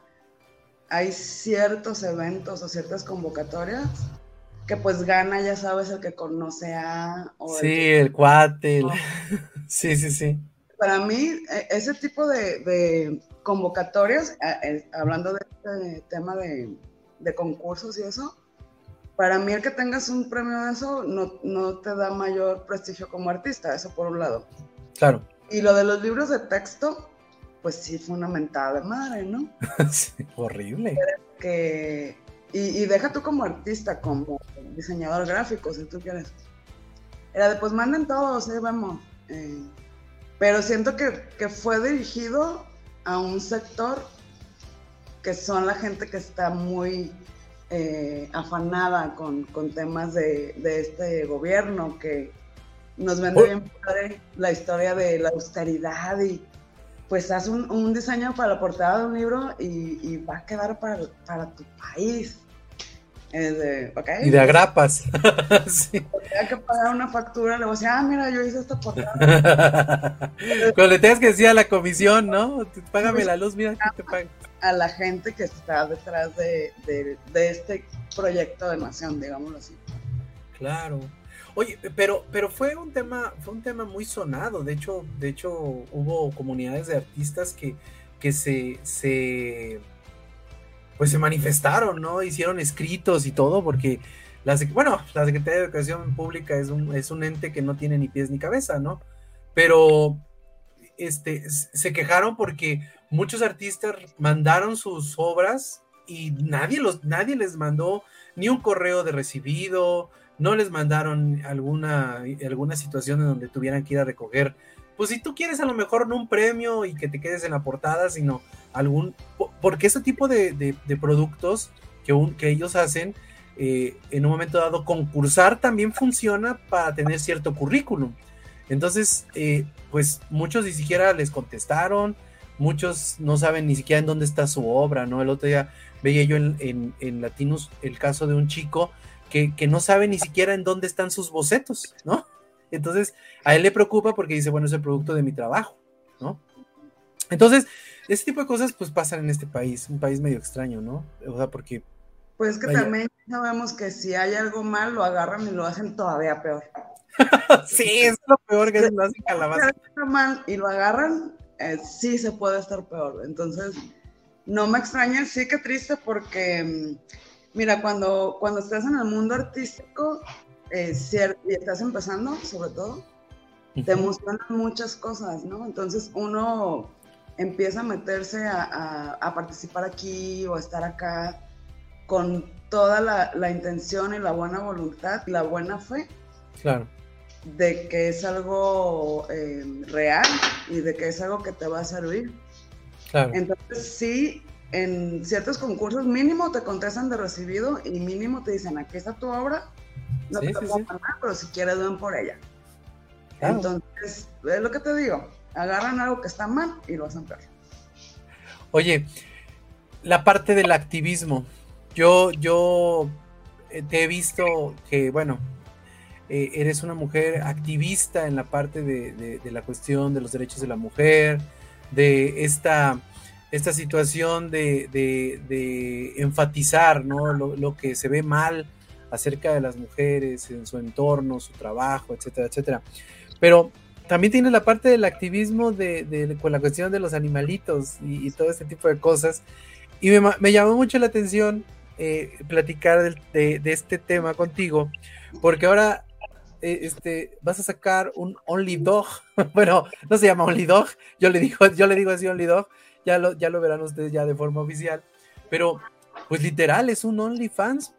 hay ciertos eventos o ciertas convocatorias que pues gana, ya sabes, el que conoce a... sí, el, cuate. sí, sí, sí. Para mí, e, ese tipo de, convocatorias, eh, hablando de este tema de, de concursos y eso, para mí el que tengas un premio de eso no, no te da mayor prestigio como artista, eso por un lado. Claro. Y lo de los libros de texto, pues sí fue una mentada de madre, ¿no? sí, horrible. Que, y, deja tú como artista, como diseñador gráfico, si tú quieres. Era de, pues manden todos, ¿eh? vemos. Eh, pero siento que, que fue dirigido a un sector que son la gente que está muy eh, afanada con, temas de, este gobierno, que nos vende bien la historia de la austeridad y pues haz un, diseño para la portada de un libro y, va a quedar para, para tu país. Y de agrapas. sí. que pagar una factura, le voy a decir, ah, mira, yo hice esta portada. Cuando le tengas que decir a la comisión, ¿no? Págame la luz, mira, que te pagan. A la gente que está detrás de, de, este proyecto de nación, digámoslo así. Claro. Oye, pero, pero fue un tema, fue un tema muy sonado. De hecho, de hecho, hubo comunidades de artistas que, que se, se pues se manifestaron, ¿no? Hicieron escritos y todo, porque la, bueno, la Secretaría de Educación Pública es un, es un ente que no tiene ni pies ni cabeza, ¿no? Pero este, se quejaron porque muchos artistas mandaron sus obras y nadie, los, nadie les mandó ni un correo de recibido, no les mandaron alguna, alguna situación en donde tuvieran que ir a recoger pues si tú quieres a lo mejor no un premio y que te quedes en la portada, sino algún, porque ese tipo de, productos que, que ellos hacen, eh, en un momento dado, concursar también funciona para tener cierto currículum. Entonces, eh, pues muchos ni siquiera les contestaron, muchos no saben ni siquiera en dónde está su obra, ¿no? El otro día veía yo en, en, en el caso de un chico que, que, no sabe ni siquiera en dónde están sus bocetos, ¿no? Entonces, a él le preocupa porque dice, bueno, es el producto de mi trabajo, ¿no? Entonces, ese tipo de cosas pues pasan en este país, un país medio extraño, ¿no? O sea, porque... Pues que también sabemos que si hay algo mal, lo agarran y lo hacen todavía peor. sí, es lo peor que lo hacen calabaza. Si mal y lo agarran, eh, sí se puede estar peor. Entonces, no me extraña, sí que triste porque, mm, mira, cuando, cuando estás en el mundo artístico, eh, y estás empezando, sobre todo, te emocionan muchas cosas, ¿no? Entonces uno empieza a meterse a, participar aquí o a estar acá con toda la, intención y la buena voluntad la buena fe. Claro. De que es algo eh, real y de que es algo que te va a servir. Claro. Entonces, sí, en ciertos concursos mínimo te contestan de recibido y mínimo te dicen, aquí está tu obra, no te puedo pero si quieres ven por ella. Entonces, es lo que te digo, agarran algo que está mal y lo hacen peor. Oye, la parte del activismo. Yo, yo eh, te he visto que, bueno, eh, eres una mujer activista en la parte de, la cuestión de los derechos de la mujer, de esta, esta situación de, enfatizar ¿no? lo, lo, que se ve mal acerca de las mujeres, en su entorno, su trabajo, etcétera, etcétera. Pero también tiene la parte del activismo de, con la cuestión de los animalitos y, todo este tipo de cosas. Y me, llamó mucho la atención eh, platicar de, este tema contigo, porque ahora eh, este, vas a sacar un Only Dog. bueno, no se llama Only Dog, yo le digo, yo le digo así Only Dog, ya lo, ya lo verán ustedes ya de forma oficial. Pero, pues literal, es un OnlyFans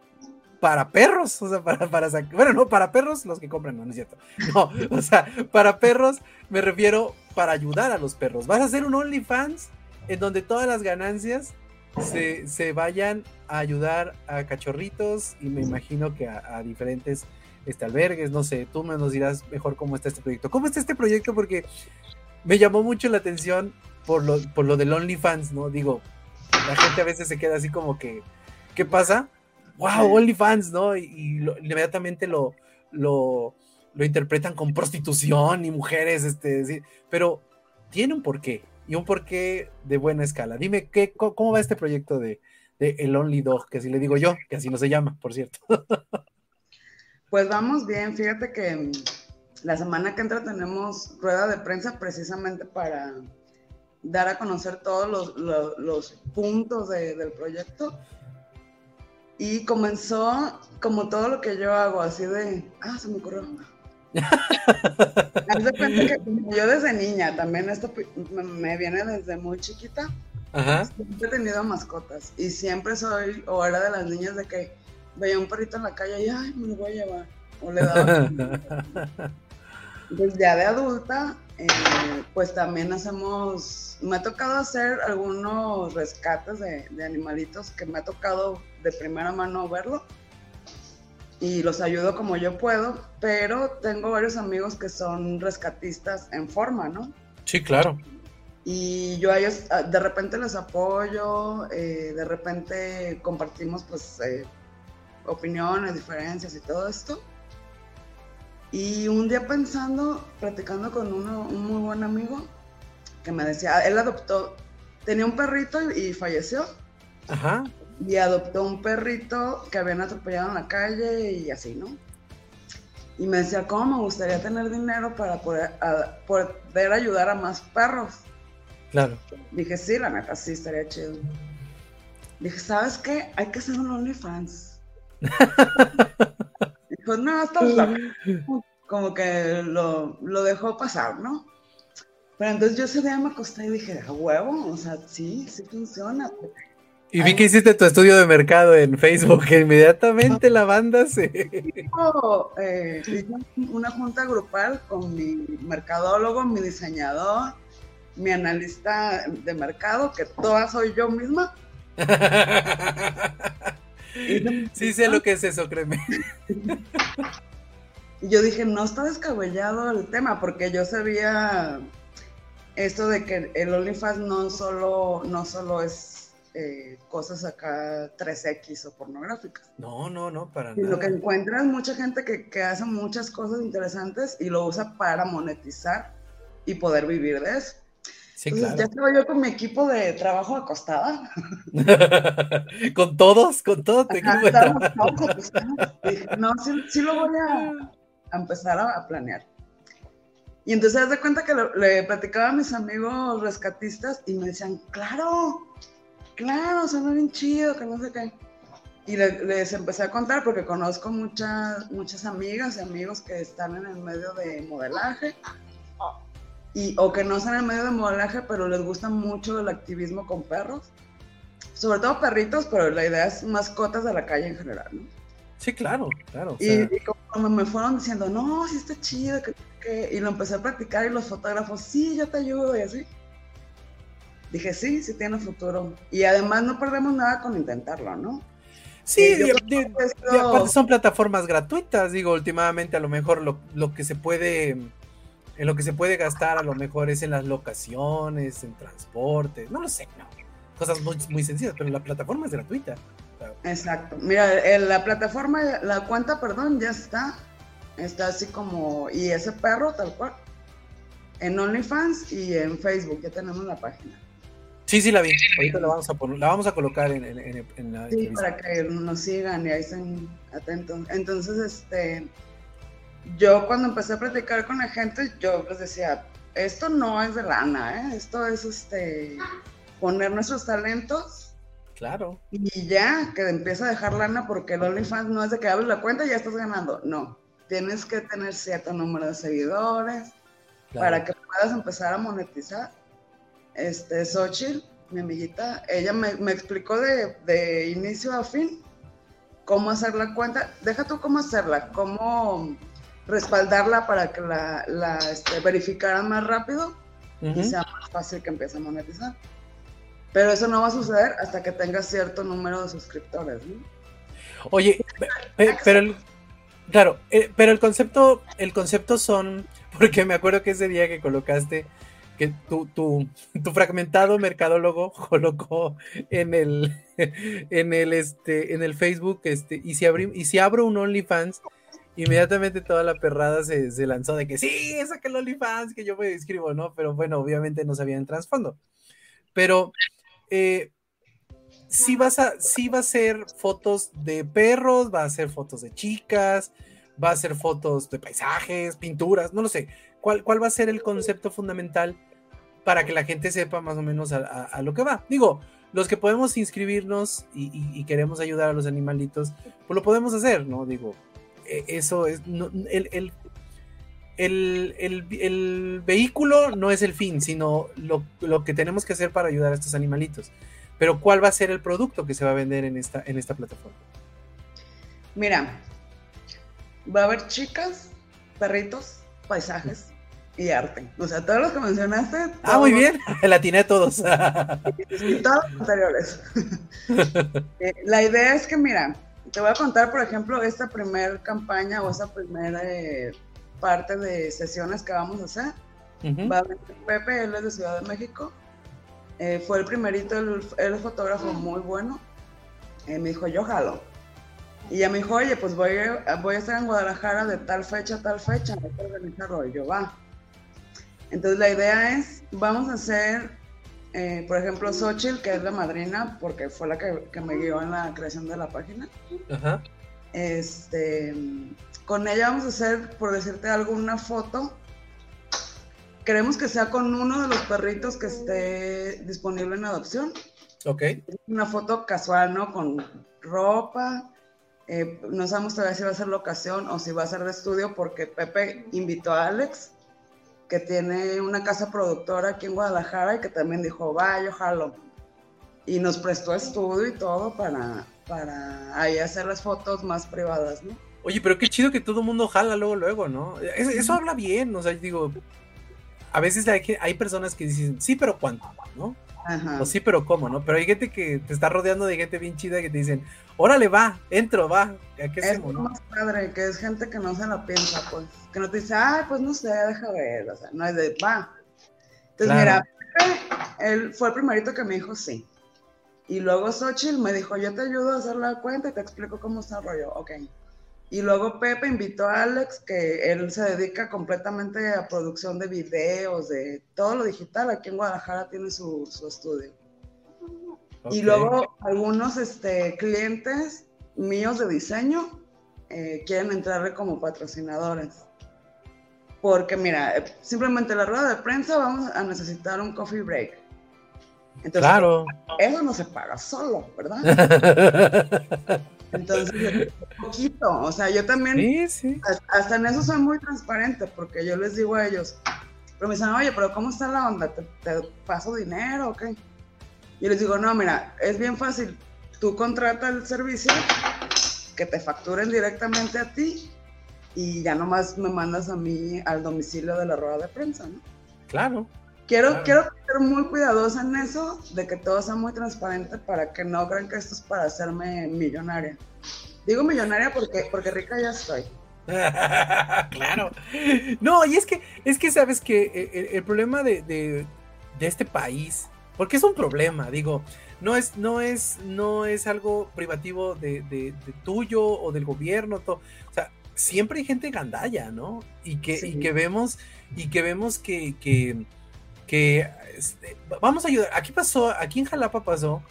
para perros, o sea, para, para bueno, no, para perros los que compran, no, no es cierto. No, o sea, para perros me refiero para ayudar a los perros. Vas a hacer un OnlyFans en donde todas las ganancias se, vayan a ayudar a cachorritos y me imagino que a, diferentes este, albergues, no sé, tú me nos dirás mejor cómo está este proyecto. ¿Cómo está este proyecto? Porque me llamó mucho la atención por lo, por lo del OnlyFans, ¿no? Digo, la gente a veces se queda así como que, ¿qué pasa? Wow, OnlyFans, ¿no? Y, inmediatamente lo, lo, interpretan con prostitución y mujeres, este, pero tiene un porqué y un porqué de buena escala. Dime, ¿qué, ¿cómo va este proyecto de, El Only Dog? Que así le digo yo, que así no se llama, por cierto. Pues vamos bien, fíjate que mm, la semana que entra tenemos rueda de prensa precisamente para dar a conocer todos los, puntos del proyecto Y comenzó como todo lo que yo hago, así de, ah, se me ocurrió. yo desde niña, también esto me viene desde muy chiquita. Ajá. Siempre he tenido mascotas y siempre soy, o era de las niñas de que veía un perrito en la calle y, ay, me lo voy a llevar. O le daba. pues ya de adulta, eh, pues también hacemos, me ha tocado hacer algunos rescates de, de animalitos que me ha tocado de primera mano verlo y los ayudo como yo puedo, pero tengo varios amigos que son rescatistas en forma, ¿no? Sí, claro. Y yo a ellos ah, de repente les apoyo, eh, de repente compartimos pues eh, opiniones, diferencias y todo esto. Y un día pensando, platicando con uno, un muy buen amigo, que me decía, él adoptó, tenía un perrito y falleció. Ajá y adoptó un perrito que habían atropellado en la calle y así, ¿no? Y me decía, ¿cómo me gustaría tener dinero para poder, poder ayudar a más perros? Claro. Dije, sí, la neta, sí, estaría chido. Dije, ¿sabes qué? Hay que hacer un OnlyFans. Dijo, no, estás Como que lo, lo dejó pasar, ¿no? Pero entonces yo ese día me acosté y dije, a huevo, o sea, sí, sí funciona. Y vi que hiciste tu estudio de mercado en Facebook, que inmediatamente la banda se... Eh, hice una junta grupal con mi mercadólogo, mi diseñador, mi analista de mercado, que toda soy yo misma. sí sé lo que es eso, créeme. Y yo dije, no está descabellado el tema, porque yo sabía esto de que el OnlyFans no solo, no solo es eh, cosas acá 3X o pornográficas. No, no, no, para y Lo que encuentras mucha gente que, que, hace muchas cosas interesantes y lo usa para monetizar y poder vivir de eso. Sí, Entonces, ya estaba yo con mi equipo de trabajo acostada. con todos, con todo tu equipo de trabajo. no, sí, lo voy a, empezar a, planear. Y entonces, haz de cuenta que le platicaba a mis amigos rescatistas y me decían, claro, claro, suena bien chido, que no sé qué. Y les empecé a contar porque conozco muchas, muchas amigas y amigos que están en el medio de modelaje. Y, o que no están en medio de modelaje, pero les gusta mucho el activismo con perros. Sobre todo perritos, pero la idea es mascotas de la calle en general, ¿no? Sí, claro, claro. Y, como me fueron diciendo, no, sí está chido, que, y lo empecé a practicar y los fotógrafos, sí, yo te ayudo y así dije, sí, sí tiene futuro. Y además no perdemos nada con intentarlo, ¿no? Sí, eh, son plataformas gratuitas, digo, últimamente a lo mejor lo, que se puede, en lo que se puede gastar a lo mejor es en las locaciones, en transporte, no lo sé, no, cosas muy, muy sencillas, pero la plataforma es gratuita. Exacto, mira, la plataforma, la cuenta, perdón, ya está, está así como, y ese perro tal cual, en OnlyFans y en Facebook, ya tenemos la página. Sí, sí la vi. Ahorita la vamos a, la vamos a colocar en, en, en, la Sí, para que nos sigan y ahí estén atentos. Entonces, este, yo cuando empecé a practicar con la gente, yo les decía, esto no es de lana, ¿eh? esto es este, poner nuestros talentos. Claro. Y ya, que empieza a dejar lana porque el OnlyFans no es de que abres la cuenta y ya estás ganando. No, tienes que tener cierto número de seguidores para que puedas empezar a monetizar este, Xochitl, mi amiguita, ella me, explicó de, inicio a fin cómo hacer la cuenta. Deja tú cómo hacerla, cómo respaldarla para que la, la este, verificaran más rápido y sea más fácil que empiece a monetizar. Pero eso no va a suceder hasta que tenga cierto número de suscriptores. Oye, pero el, claro, eh, pero el concepto, el concepto son, porque me acuerdo que ese día que colocaste que tu, tu, tu, fragmentado mercadólogo colocó en el en el este en el Facebook este y si abrí, y si abro un OnlyFans inmediatamente toda la perrada se, se lanzó de que sí, saca el OnlyFans que yo me escribo, ¿no? Pero bueno, obviamente no sabía en trasfondo. Pero eh, sí vas a sí va a ser fotos de perros, va a ser fotos de chicas, va a ser fotos de paisajes, pinturas, no lo sé. ¿Cuál, ¿Cuál va a ser el concepto fundamental para que la gente sepa más o menos a, lo que va? Digo, los que podemos inscribirnos y, queremos ayudar a los animalitos, pues lo podemos hacer, ¿no? Digo, eso es, el, el, vehículo no es el fin, sino lo, que tenemos que hacer para ayudar a estos animalitos. Pero ¿cuál va a ser el producto que se va a vender en esta, en esta plataforma? Mira, va a haber chicas, perritos, paisajes y arte. O sea, todos los que mencionaste. Ah, muy bien, la atiné a todos. y todos los anteriores. Eh, la idea es que, mira, te voy a contar, por ejemplo, esta primera campaña o esta primera eh, parte de sesiones que vamos a hacer. Va a venir Pepe, él es de Ciudad de México. Eh, fue el primerito, él, es fotógrafo muy bueno. me dijo, yo jalo. Y ya me dijo, oye, pues voy a, voy a estar en Guadalajara de tal fecha a tal fecha, hay que organizarlo. Y yo, va. Entonces la idea es, vamos a hacer, eh, por ejemplo, Xochitl, que es la madrina, porque fue la que, me guió en la creación de la página. Ajá. Este, con ella vamos a hacer, por decirte algo, una foto. Queremos que sea con uno de los perritos que esté disponible en adopción. Ok. Una foto casual, ¿no? Con ropa. Eh, no sabemos todavía si va a ser locación o si va a ser de estudio porque Pepe invitó a Alex que tiene una casa productora aquí en Guadalajara y que también dijo, vaya, jalo. Y nos prestó estudio y todo para, para ahí hacer las fotos más privadas, ¿no? Oye, pero qué chido que todo el mundo jala luego, luego, ¿no? Eso, habla bien, o sea, digo, a veces hay, hay personas que dicen, sí, pero ¿cuánto? ¿No? O sí, pero ¿cómo, no? Pero hay gente que te está rodeando de gente bien chida que te dicen, órale, va, entro, va. ¿Qué es más padre, que es gente que no se la piensa, pues. Que no te dice, ay, pues no sé, deja ver. O sea, no es de, va. Entonces, mira, él fue el primerito que me dijo sí. Y luego Xochitl me dijo, yo te ayudo a hacer la cuenta y te explico cómo está el rollo. Ok. Y luego Pepe invitó a Alex, que él se dedica completamente a producción de videos, de todo lo digital. Aquí en Guadalajara tiene su, estudio. Y luego algunos este, clientes míos de diseño eh, quieren entrarle como patrocinadores. Porque mira, simplemente la rueda de prensa vamos a necesitar un coffee break. Entonces, claro. Eso no se paga solo, ¿verdad? Entonces, poquito, o sea, yo también, hasta en eso soy muy transparente, porque yo les digo a ellos, pero me dicen, oye, pero ¿cómo está la onda? ¿Te, paso dinero o qué? Yo les digo, no, mira, es bien fácil, tú contrata el servicio, que te facturen directamente a ti y ya nomás me mandas a mí al domicilio de la rueda de prensa, ¿no? Claro. Quiero, quiero ser muy cuidadosa en eso, de que todo sea muy transparente para que no crean que esto es para hacerme millonaria. Digo millonaria porque, porque rica ya estoy. claro. No, y es que, es que sabes que eh, el, problema de, de, este país, porque es un problema, digo, no es, no es, no es algo privativo de, de tuyo o del gobierno, o sea, siempre hay gente gandalla, ¿no? Y que, y que vemos, y que vemos que, que que este, vamos a ayudar. Aquí pasó, aquí en Jalapa pasó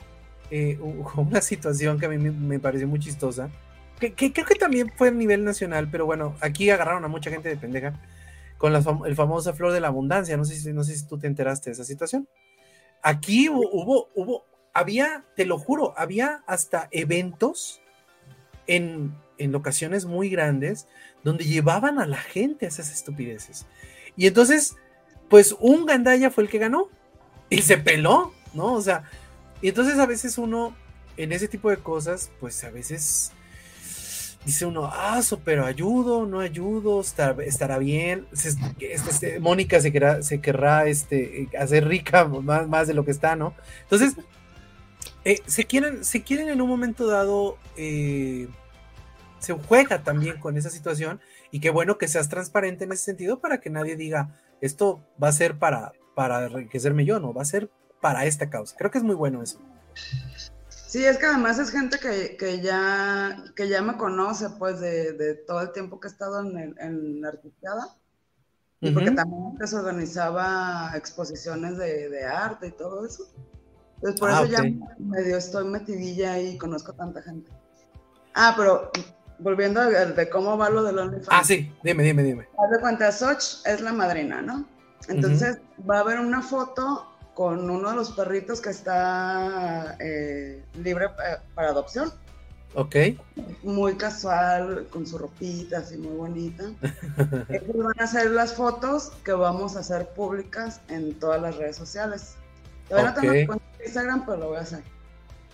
eh, una situación que a mí me, pareció muy chistosa, que, creo que también fue a nivel nacional, pero bueno, aquí agarraron a mucha gente de pendeja con la el famosa flor de la abundancia. No sé, si, no sé si tú te enteraste de esa situación. Aquí hubo, hubo, había, te lo juro, había hasta eventos en, en locaciones muy grandes donde llevaban a la gente a esas estupideces. Y entonces pues un Gandaya fue el que ganó y se peló, ¿no? O sea, y entonces a veces uno, en ese tipo de cosas, pues a veces dice uno, ah, pero ayudo, no ayudo, estará bien. Este, Mónica se querrá, se querrá este, hacer rica más, más de lo que está, ¿no? Entonces, eh, se, quieren, se quieren en un momento dado, eh, se juega también con esa situación y qué bueno que seas transparente en ese sentido para que nadie diga, esto va a ser para, para enriquecerme yo, no, va a ser para esta causa. Creo que es muy bueno eso. Sí, es que además es gente que, ya, que ya me conoce, pues, de, todo el tiempo que he estado en, en la artisteada. Y porque también se organizaba exposiciones de, arte y todo eso. Entonces, por ah, eso ya medio estoy metidilla y conozco tanta gente. Ah, pero volviendo a de cómo va lo del OnlyFans. Ah, sí, dime, dime, dime. Haz de cuenta, Soch es la madrina, ¿no? Entonces va a haber una foto con uno de los perritos que está eh, libre eh, para adopción. Ok. Muy casual, con su ropita así muy bonita. Ellos van a hacer las fotos que vamos a hacer públicas en todas las redes sociales. Todavía no tengo Instagram, pero lo voy a hacer.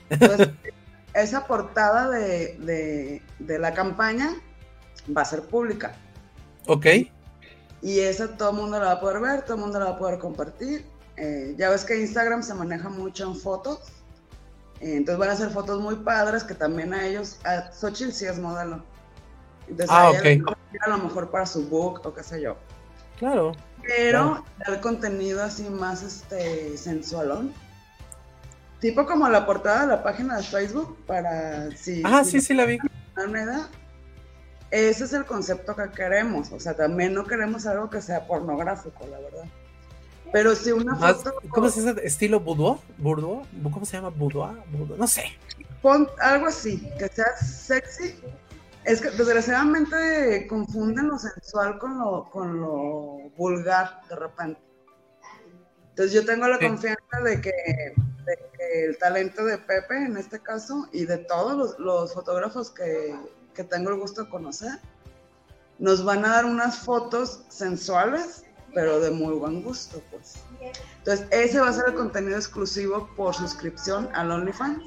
Entonces, esa portada de, de, la campaña va a ser pública. Ok. Y esa todo el mundo la va a poder ver, todo el mundo la va a poder compartir. Eh, ya ves que Instagram se maneja mucho en fotos. Eh, entonces van a ser fotos muy padres que también a ellos, a Xochitl sí es modelo. Entonces ah, ok. A lo mejor para su book o qué sé yo. Claro. Pero el contenido así más este sensualón. Tipo como la portada de la página de Facebook para si. Ah, sí, sí la vi. Ese es el concepto que queremos. O sea, también no queremos algo que sea pornográfico, la verdad. Pero si una foto. ¿Cómo se llama? ¿Estilo boudoir? ¿Boudoir? ¿Cómo se llama? ¿Boudoir? No sé. Pon algo así, que sea sexy. Es que desgraciadamente confunden lo sensual con lo, con lo vulgar de repente. Entonces yo tengo la confianza de que, el talento de Pepe en este caso y de todos los, fotógrafos que, que, tengo el gusto de conocer, nos van a dar unas fotos sensuales pero de muy buen gusto, pues. Entonces, ese va a ser el contenido exclusivo por suscripción al OnlyFans.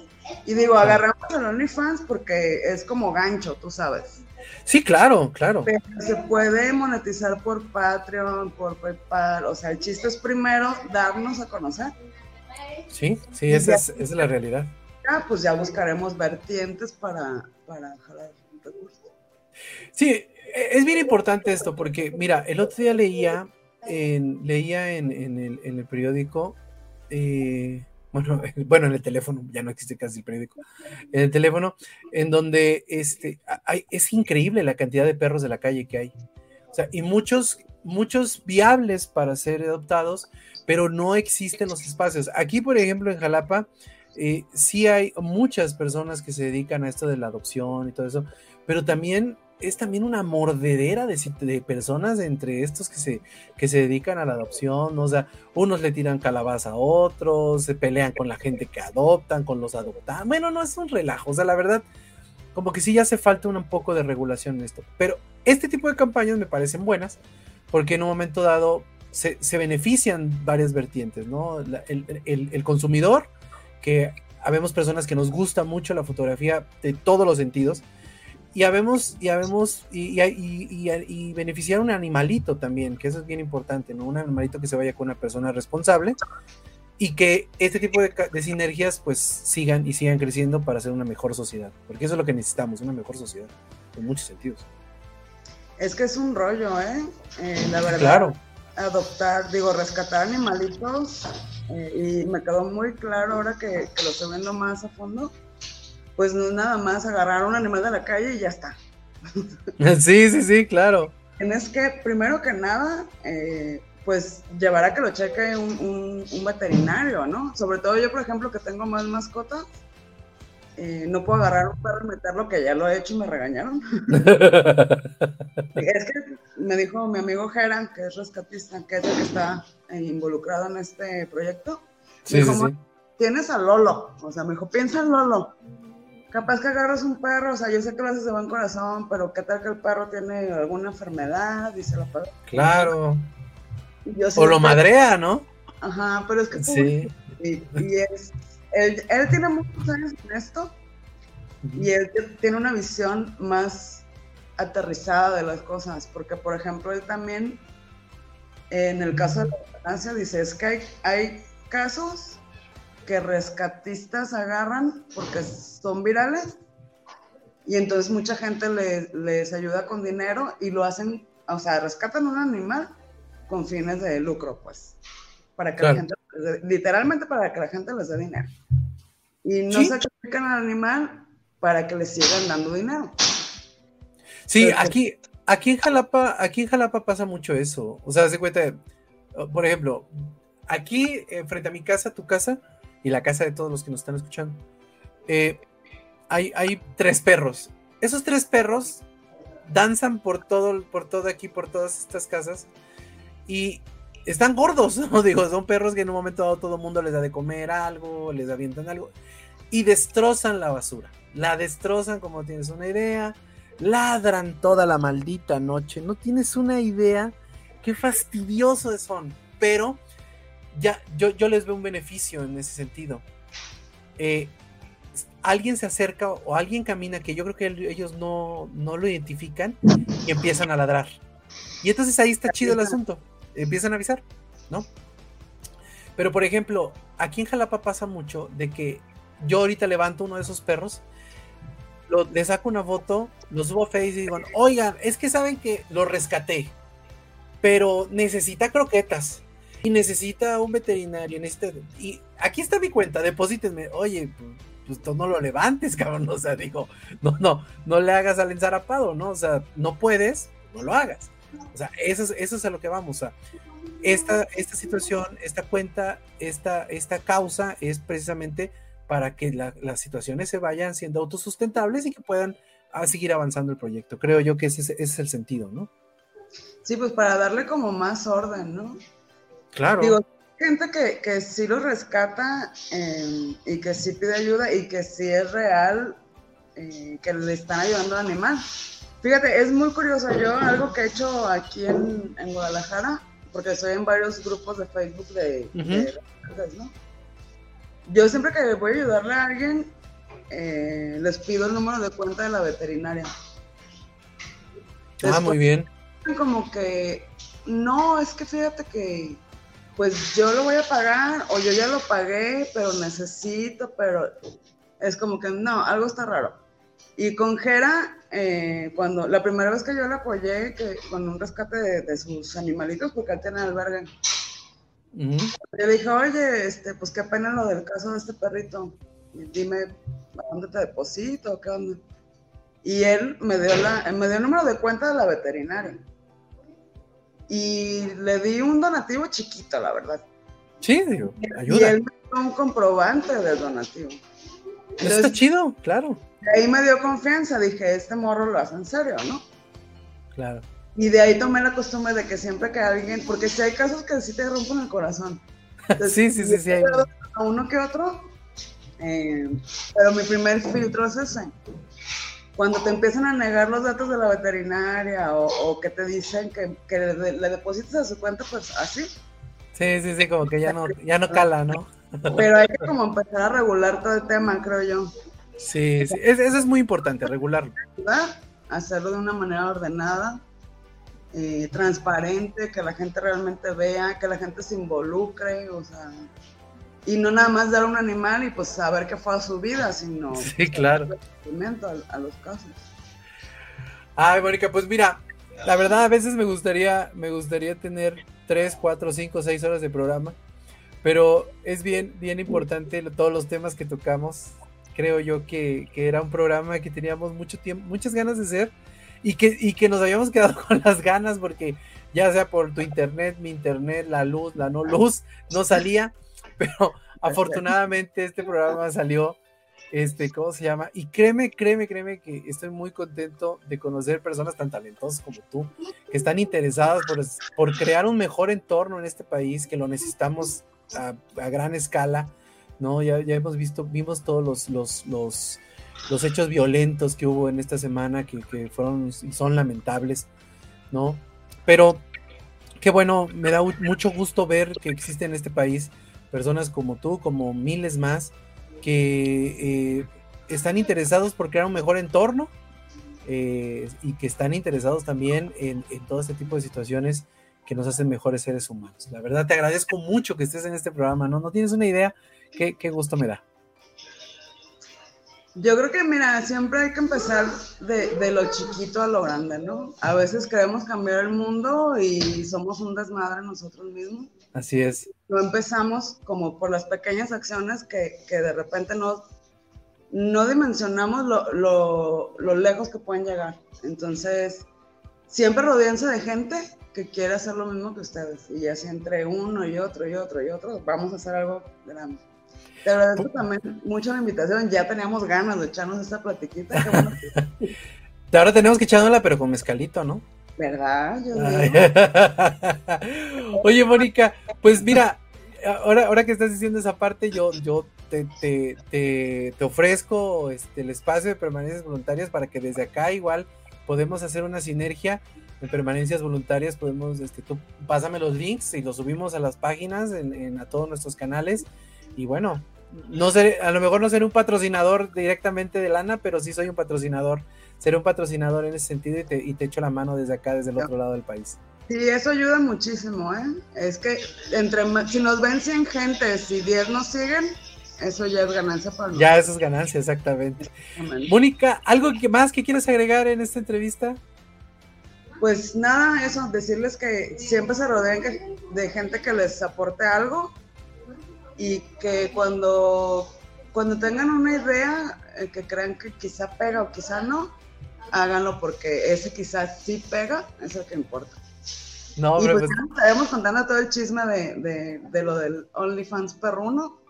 Y digo, agarramos al OnlyFans porque es como gancho, tú sabes. Sí, claro, claro. Pero se puede monetizar por Patreon, por PayPal. O sea, el chiste es primero darnos a conocer. Sí, sí, esa es, la realidad. Ya, pues ya buscaremos vertientes para, para jalar recursos. Sí, e, es bien importante esto porque, mira, el otro día leía leía en, el, periódico, eh, bueno, bueno, en el teléfono, ya no existe casi el periódico, en el teléfono, en donde este, es increíble la cantidad de perros de la calle que hay. O sea, y muchos, muchos viables para ser adoptados, pero no existen los espacios. Aquí, por ejemplo, en Jalapa, eh, sí hay muchas personas que se dedican a esto de la adopción y todo eso, pero también es también una mordedera de, de, personas entre estos que se, que se dedican a la adopción, o sea, unos le tiran calabaza a otros, se pelean con la gente que adoptan, con los adoptados, bueno, no es un relajo, o sea, la verdad, como que sí ya hace falta un poco de regulación en esto, pero este tipo de campañas me parecen buenas, porque en un momento dado se, benefician varias vertientes, ¿no? el, el consumidor, que habemos personas que nos gusta mucho la fotografía de todos los sentidos, y habemos, y habemos, y, y, beneficiar a un animalito también, que eso es bien importante, ¿no? Un animalito que se vaya con una persona responsable y que este tipo de, sinergias pues sigan y sigan creciendo para ser una mejor sociedad, porque eso es lo que necesitamos, una mejor sociedad, en muchos sentidos. Es que es un rollo, ¿eh? eh la verdad. Claro. Adoptar, digo, rescatar animalitos, eh, y me quedó muy claro ahora que, que lo estoy viendo más a fondo, pues no es nada más agarrar un animal de la calle y ya está. Sí, sí, sí, claro. Tienes que, primero que nada, eh, pues llevar a que lo cheque un, veterinario, ¿no? Sobre todo yo, por ejemplo, que tengo más mascotas, eh, no puedo agarrar un perro y meterlo, que ya lo he hecho y me regañaron. es que me dijo mi amigo Geran, que es rescatista, que es el que está involucrado en este proyecto. Sí, sí, sí. Tienes a Lolo, o sea, me dijo, piensa en Lolo capaz que agarras un perro, o sea, yo sé que lo haces de buen corazón, pero qué tal que el perro tiene alguna enfermedad y se lo puede... Claro. o lo madrea, ¿no? Ajá, pero es que... Sí. Y, es, él, él, tiene muchos años en esto y él tiene una visión más aterrizada de las cosas, porque por ejemplo él también, en el caso de la eutanasia, dice, es que hay, hay casos que rescatistas agarran porque son virales y entonces mucha gente les, ayuda con dinero y lo hacen, o sea, rescatan un animal con fines de lucro, pues, para que la gente, literalmente para que la gente les dé dinero. Y no se sacrifican al animal para que les sigan dando dinero. Sí, aquí, aquí en Jalapa, aquí en Jalapa pasa mucho eso. O sea, se cuenta, por ejemplo, aquí eh, frente a mi casa, tu casa, y la casa de todos los que nos están escuchando. Eh, hay, hay, tres perros. Esos tres perros danzan por todo, por todo aquí, por todas estas casas. Y están gordos, ¿no? Digo, son perros que en un momento dado todo el mundo les da de comer algo, les avientan algo y destrozan la basura. La destrozan como tienes una idea, ladran toda la maldita noche, no tienes una idea qué fastidiosos son, pero ya yo, yo les veo un beneficio en ese sentido. Eh, alguien se acerca o alguien camina que yo creo que ellos no, no lo identifican y empiezan a ladrar. Y entonces ahí está chido el asunto empiezan a avisar, ¿no? Pero por ejemplo, aquí en Jalapa pasa mucho de que yo ahorita levanto uno de esos perros, lo, le saco una foto, lo subo a Facebook y digo, oigan, es que saben que lo rescaté, pero necesita croquetas y necesita un veterinario, necesita, y aquí está mi cuenta, deposítenme, oye, pues, pues no lo levantes, cabrón, o sea, digo, no, no, no le hagas al ensarapado, ¿no? O sea, no puedes, no lo hagas. O sea, eso es, eso es a lo que vamos. a esta, esta situación, esta cuenta, esta, esta causa es precisamente para que las situaciones se vayan siendo autosustentables y que puedan ah, seguir avanzando el proyecto. Creo yo que ese, es el sentido, ¿no? Sí, pues para darle como más orden, ¿no? Claro. Digo, gente que, que sí lo rescata em, y que sí pide ayuda y que sí es real, eh, que le están ayudando al animal. Fíjate, es muy curioso. Yo algo que he hecho aquí en, Guadalajara, porque estoy en varios grupos de Facebook de, ¿no? Yo siempre que voy a ayudarle a alguien, eh, les pido el número de cuenta de la veterinaria. ah, muy bien. Como que, no, es que fíjate que, pues yo lo voy a pagar, o yo ya lo pagué, pero necesito, pero es como que no, algo está raro. Y con Jera, eh, cuando la primera vez que yo le apoyé que, con un rescate de, sus animalitos, porque él tiene albergue, yo le dije, oye, este, pues qué pena lo del caso de este perrito. Y dime, ¿a dónde te deposito? ¿Qué onda? Y él me dio, la, me dio el número de cuenta de la veterinaria. Y le di un donativo chiquito, la verdad. Sí, digo, ayuda. Y él me dio un comprobante del donativo. Está chido, claro ahí me dio confianza, dije, este morro lo hace en serio, ¿no? Claro. Y de ahí tomé la costumbre de que siempre que alguien, porque si hay casos que sí te rompen el corazón. sí, sí, sí, sí. Hay... A uno que otro, eh, pero mi primer filtro es ese. Cuando te empiezan a negar los datos de la veterinaria o, que te dicen que, le, le, deposites a su cuenta, pues así. Sí, sí, sí, como que ya no, ya no cala, ¿no? Pero hay que como empezar a regular todo el tema, creo yo. Sí, sí. eso es muy importante, regularlo. Hacerlo de una manera ordenada, eh, transparente, que la gente realmente vea, que la gente se involucre, o sea, y no nada más dar un animal y pues saber qué fue a su vida, sino sí, claro. A, a, los casos. Ay, Mónica, pues mira, la verdad a veces me gustaría, me gustaría tener tres, cuatro, cinco, seis horas de programa, pero es bien, bien importante todos los temas que tocamos creo yo que, era un programa que teníamos mucho tiempo, muchas ganas de hacer y que, y que nos habíamos quedado con las ganas porque ya sea por tu internet, mi internet, la luz, la no luz, no salía, pero afortunadamente este programa salió, este, ¿cómo se llama? Y créeme, créeme, créeme que estoy muy contento de conocer personas tan talentosas como tú, que están interesadas por, por crear un mejor entorno en este país, que lo necesitamos a, gran escala ¿no? Ya, hemos visto, vimos todos los, los, los, hechos violentos que hubo en esta semana que, que fueron y son lamentables, ¿no? Pero qué bueno, me da mucho gusto ver que existen en este país personas como tú, como miles más, que eh, están interesados por crear un mejor entorno eh, y que están interesados también en, en, todo este tipo de situaciones que nos hacen mejores seres humanos. La verdad te agradezco mucho que estés en este programa, ¿no? No tienes una idea qué, gusto me da. Yo creo que, mira, siempre hay que empezar de, lo chiquito a lo grande, ¿no? A veces queremos cambiar el mundo y somos un desmadre nosotros mismos. Así es. No empezamos como por las pequeñas acciones que, de repente no, no dimensionamos lo, lo, lejos que pueden llegar. Entonces, siempre rodeanse de gente que quiere hacer lo mismo que ustedes. Y así entre uno y otro y otro y otro, vamos a hacer algo grande. Te agradezco también mucho la invitación. Ya teníamos ganas de echarnos esta platiquita. Ahora tenemos que echárnosla, pero con mezcalito, ¿no? ¿Verdad? Oye, Mónica, pues mira, ahora, ahora que estás diciendo esa parte, yo, yo te, te, te, ofrezco este, el espacio de permanencias voluntarias para que desde acá igual podemos hacer una sinergia en permanencias voluntarias. Podemos, este, tú pásame los links y los subimos a las páginas, en, a todos nuestros canales. Y bueno, no sé, a lo mejor no seré un patrocinador directamente de lana, pero sí soy un patrocinador ser un patrocinador en ese sentido y te, y te echo la mano desde acá, desde el otro lado del país. Sí, eso ayuda muchísimo, ¿eh? Es que entre si nos ven 100 gente, si 10 nos siguen, eso ya es ganancia para nosotros. Ya eso es ganancia, exactamente. Mónica, ¿algo que más que quieres agregar en esta entrevista? Pues nada, eso, decirles que siempre se rodean de gente que les aporte algo y que cuando, cuando tengan una idea eh, que crean que quizá pega o quizá no, háganlo porque ese quizás sí pega, es lo que importa. No, y pues, pues estaremos contando todo el chisme de, de, lo del OnlyFans perruno.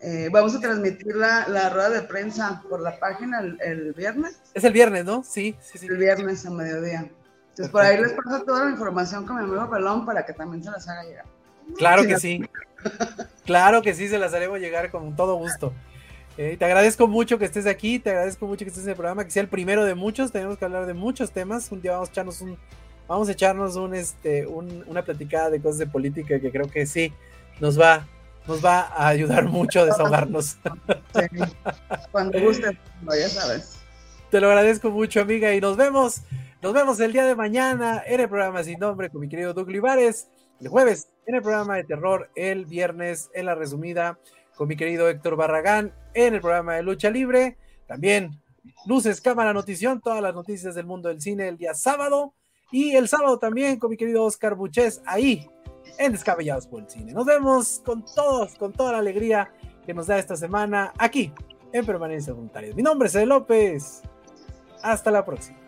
Eh, vamos a transmitir la, la, rueda de prensa por la página el, viernes. Es el viernes, ¿no? Sí, sí, sí. El viernes a mediodía. Entonces por ahí les paso toda la información con mi amigo Pelón para que también se las haga llegar. Claro que sí. claro que sí, se las haremos llegar con todo gusto. Eh, te agradezco mucho que estés aquí, te agradezco mucho que estés en el programa, que sea el primero de muchos, tenemos que hablar de muchos temas, un día vamos a echarnos un, vamos a echarnos un, este, una platicada de cosas de política que creo que sí, nos va, nos va a ayudar mucho a desahogarnos. cuando guste, ya sabes. Te lo agradezco mucho, amiga, y nos vemos, nos vemos el día de mañana en el programa Sin Nombre con mi querido Doug Livares, el jueves en el programa de terror, el viernes en la resumida con mi querido Héctor Barragán en el programa de Lucha Libre. También Luces, Cámara, Notición, todas las noticias del mundo del cine el día sábado. Y el sábado también con mi querido Oscar Buches ahí en Descabellados por el Cine. Nos vemos con todos, con toda la alegría que nos da esta semana aquí en Permanencia Voluntaria. Mi nombre es Ed López. Hasta la próxima.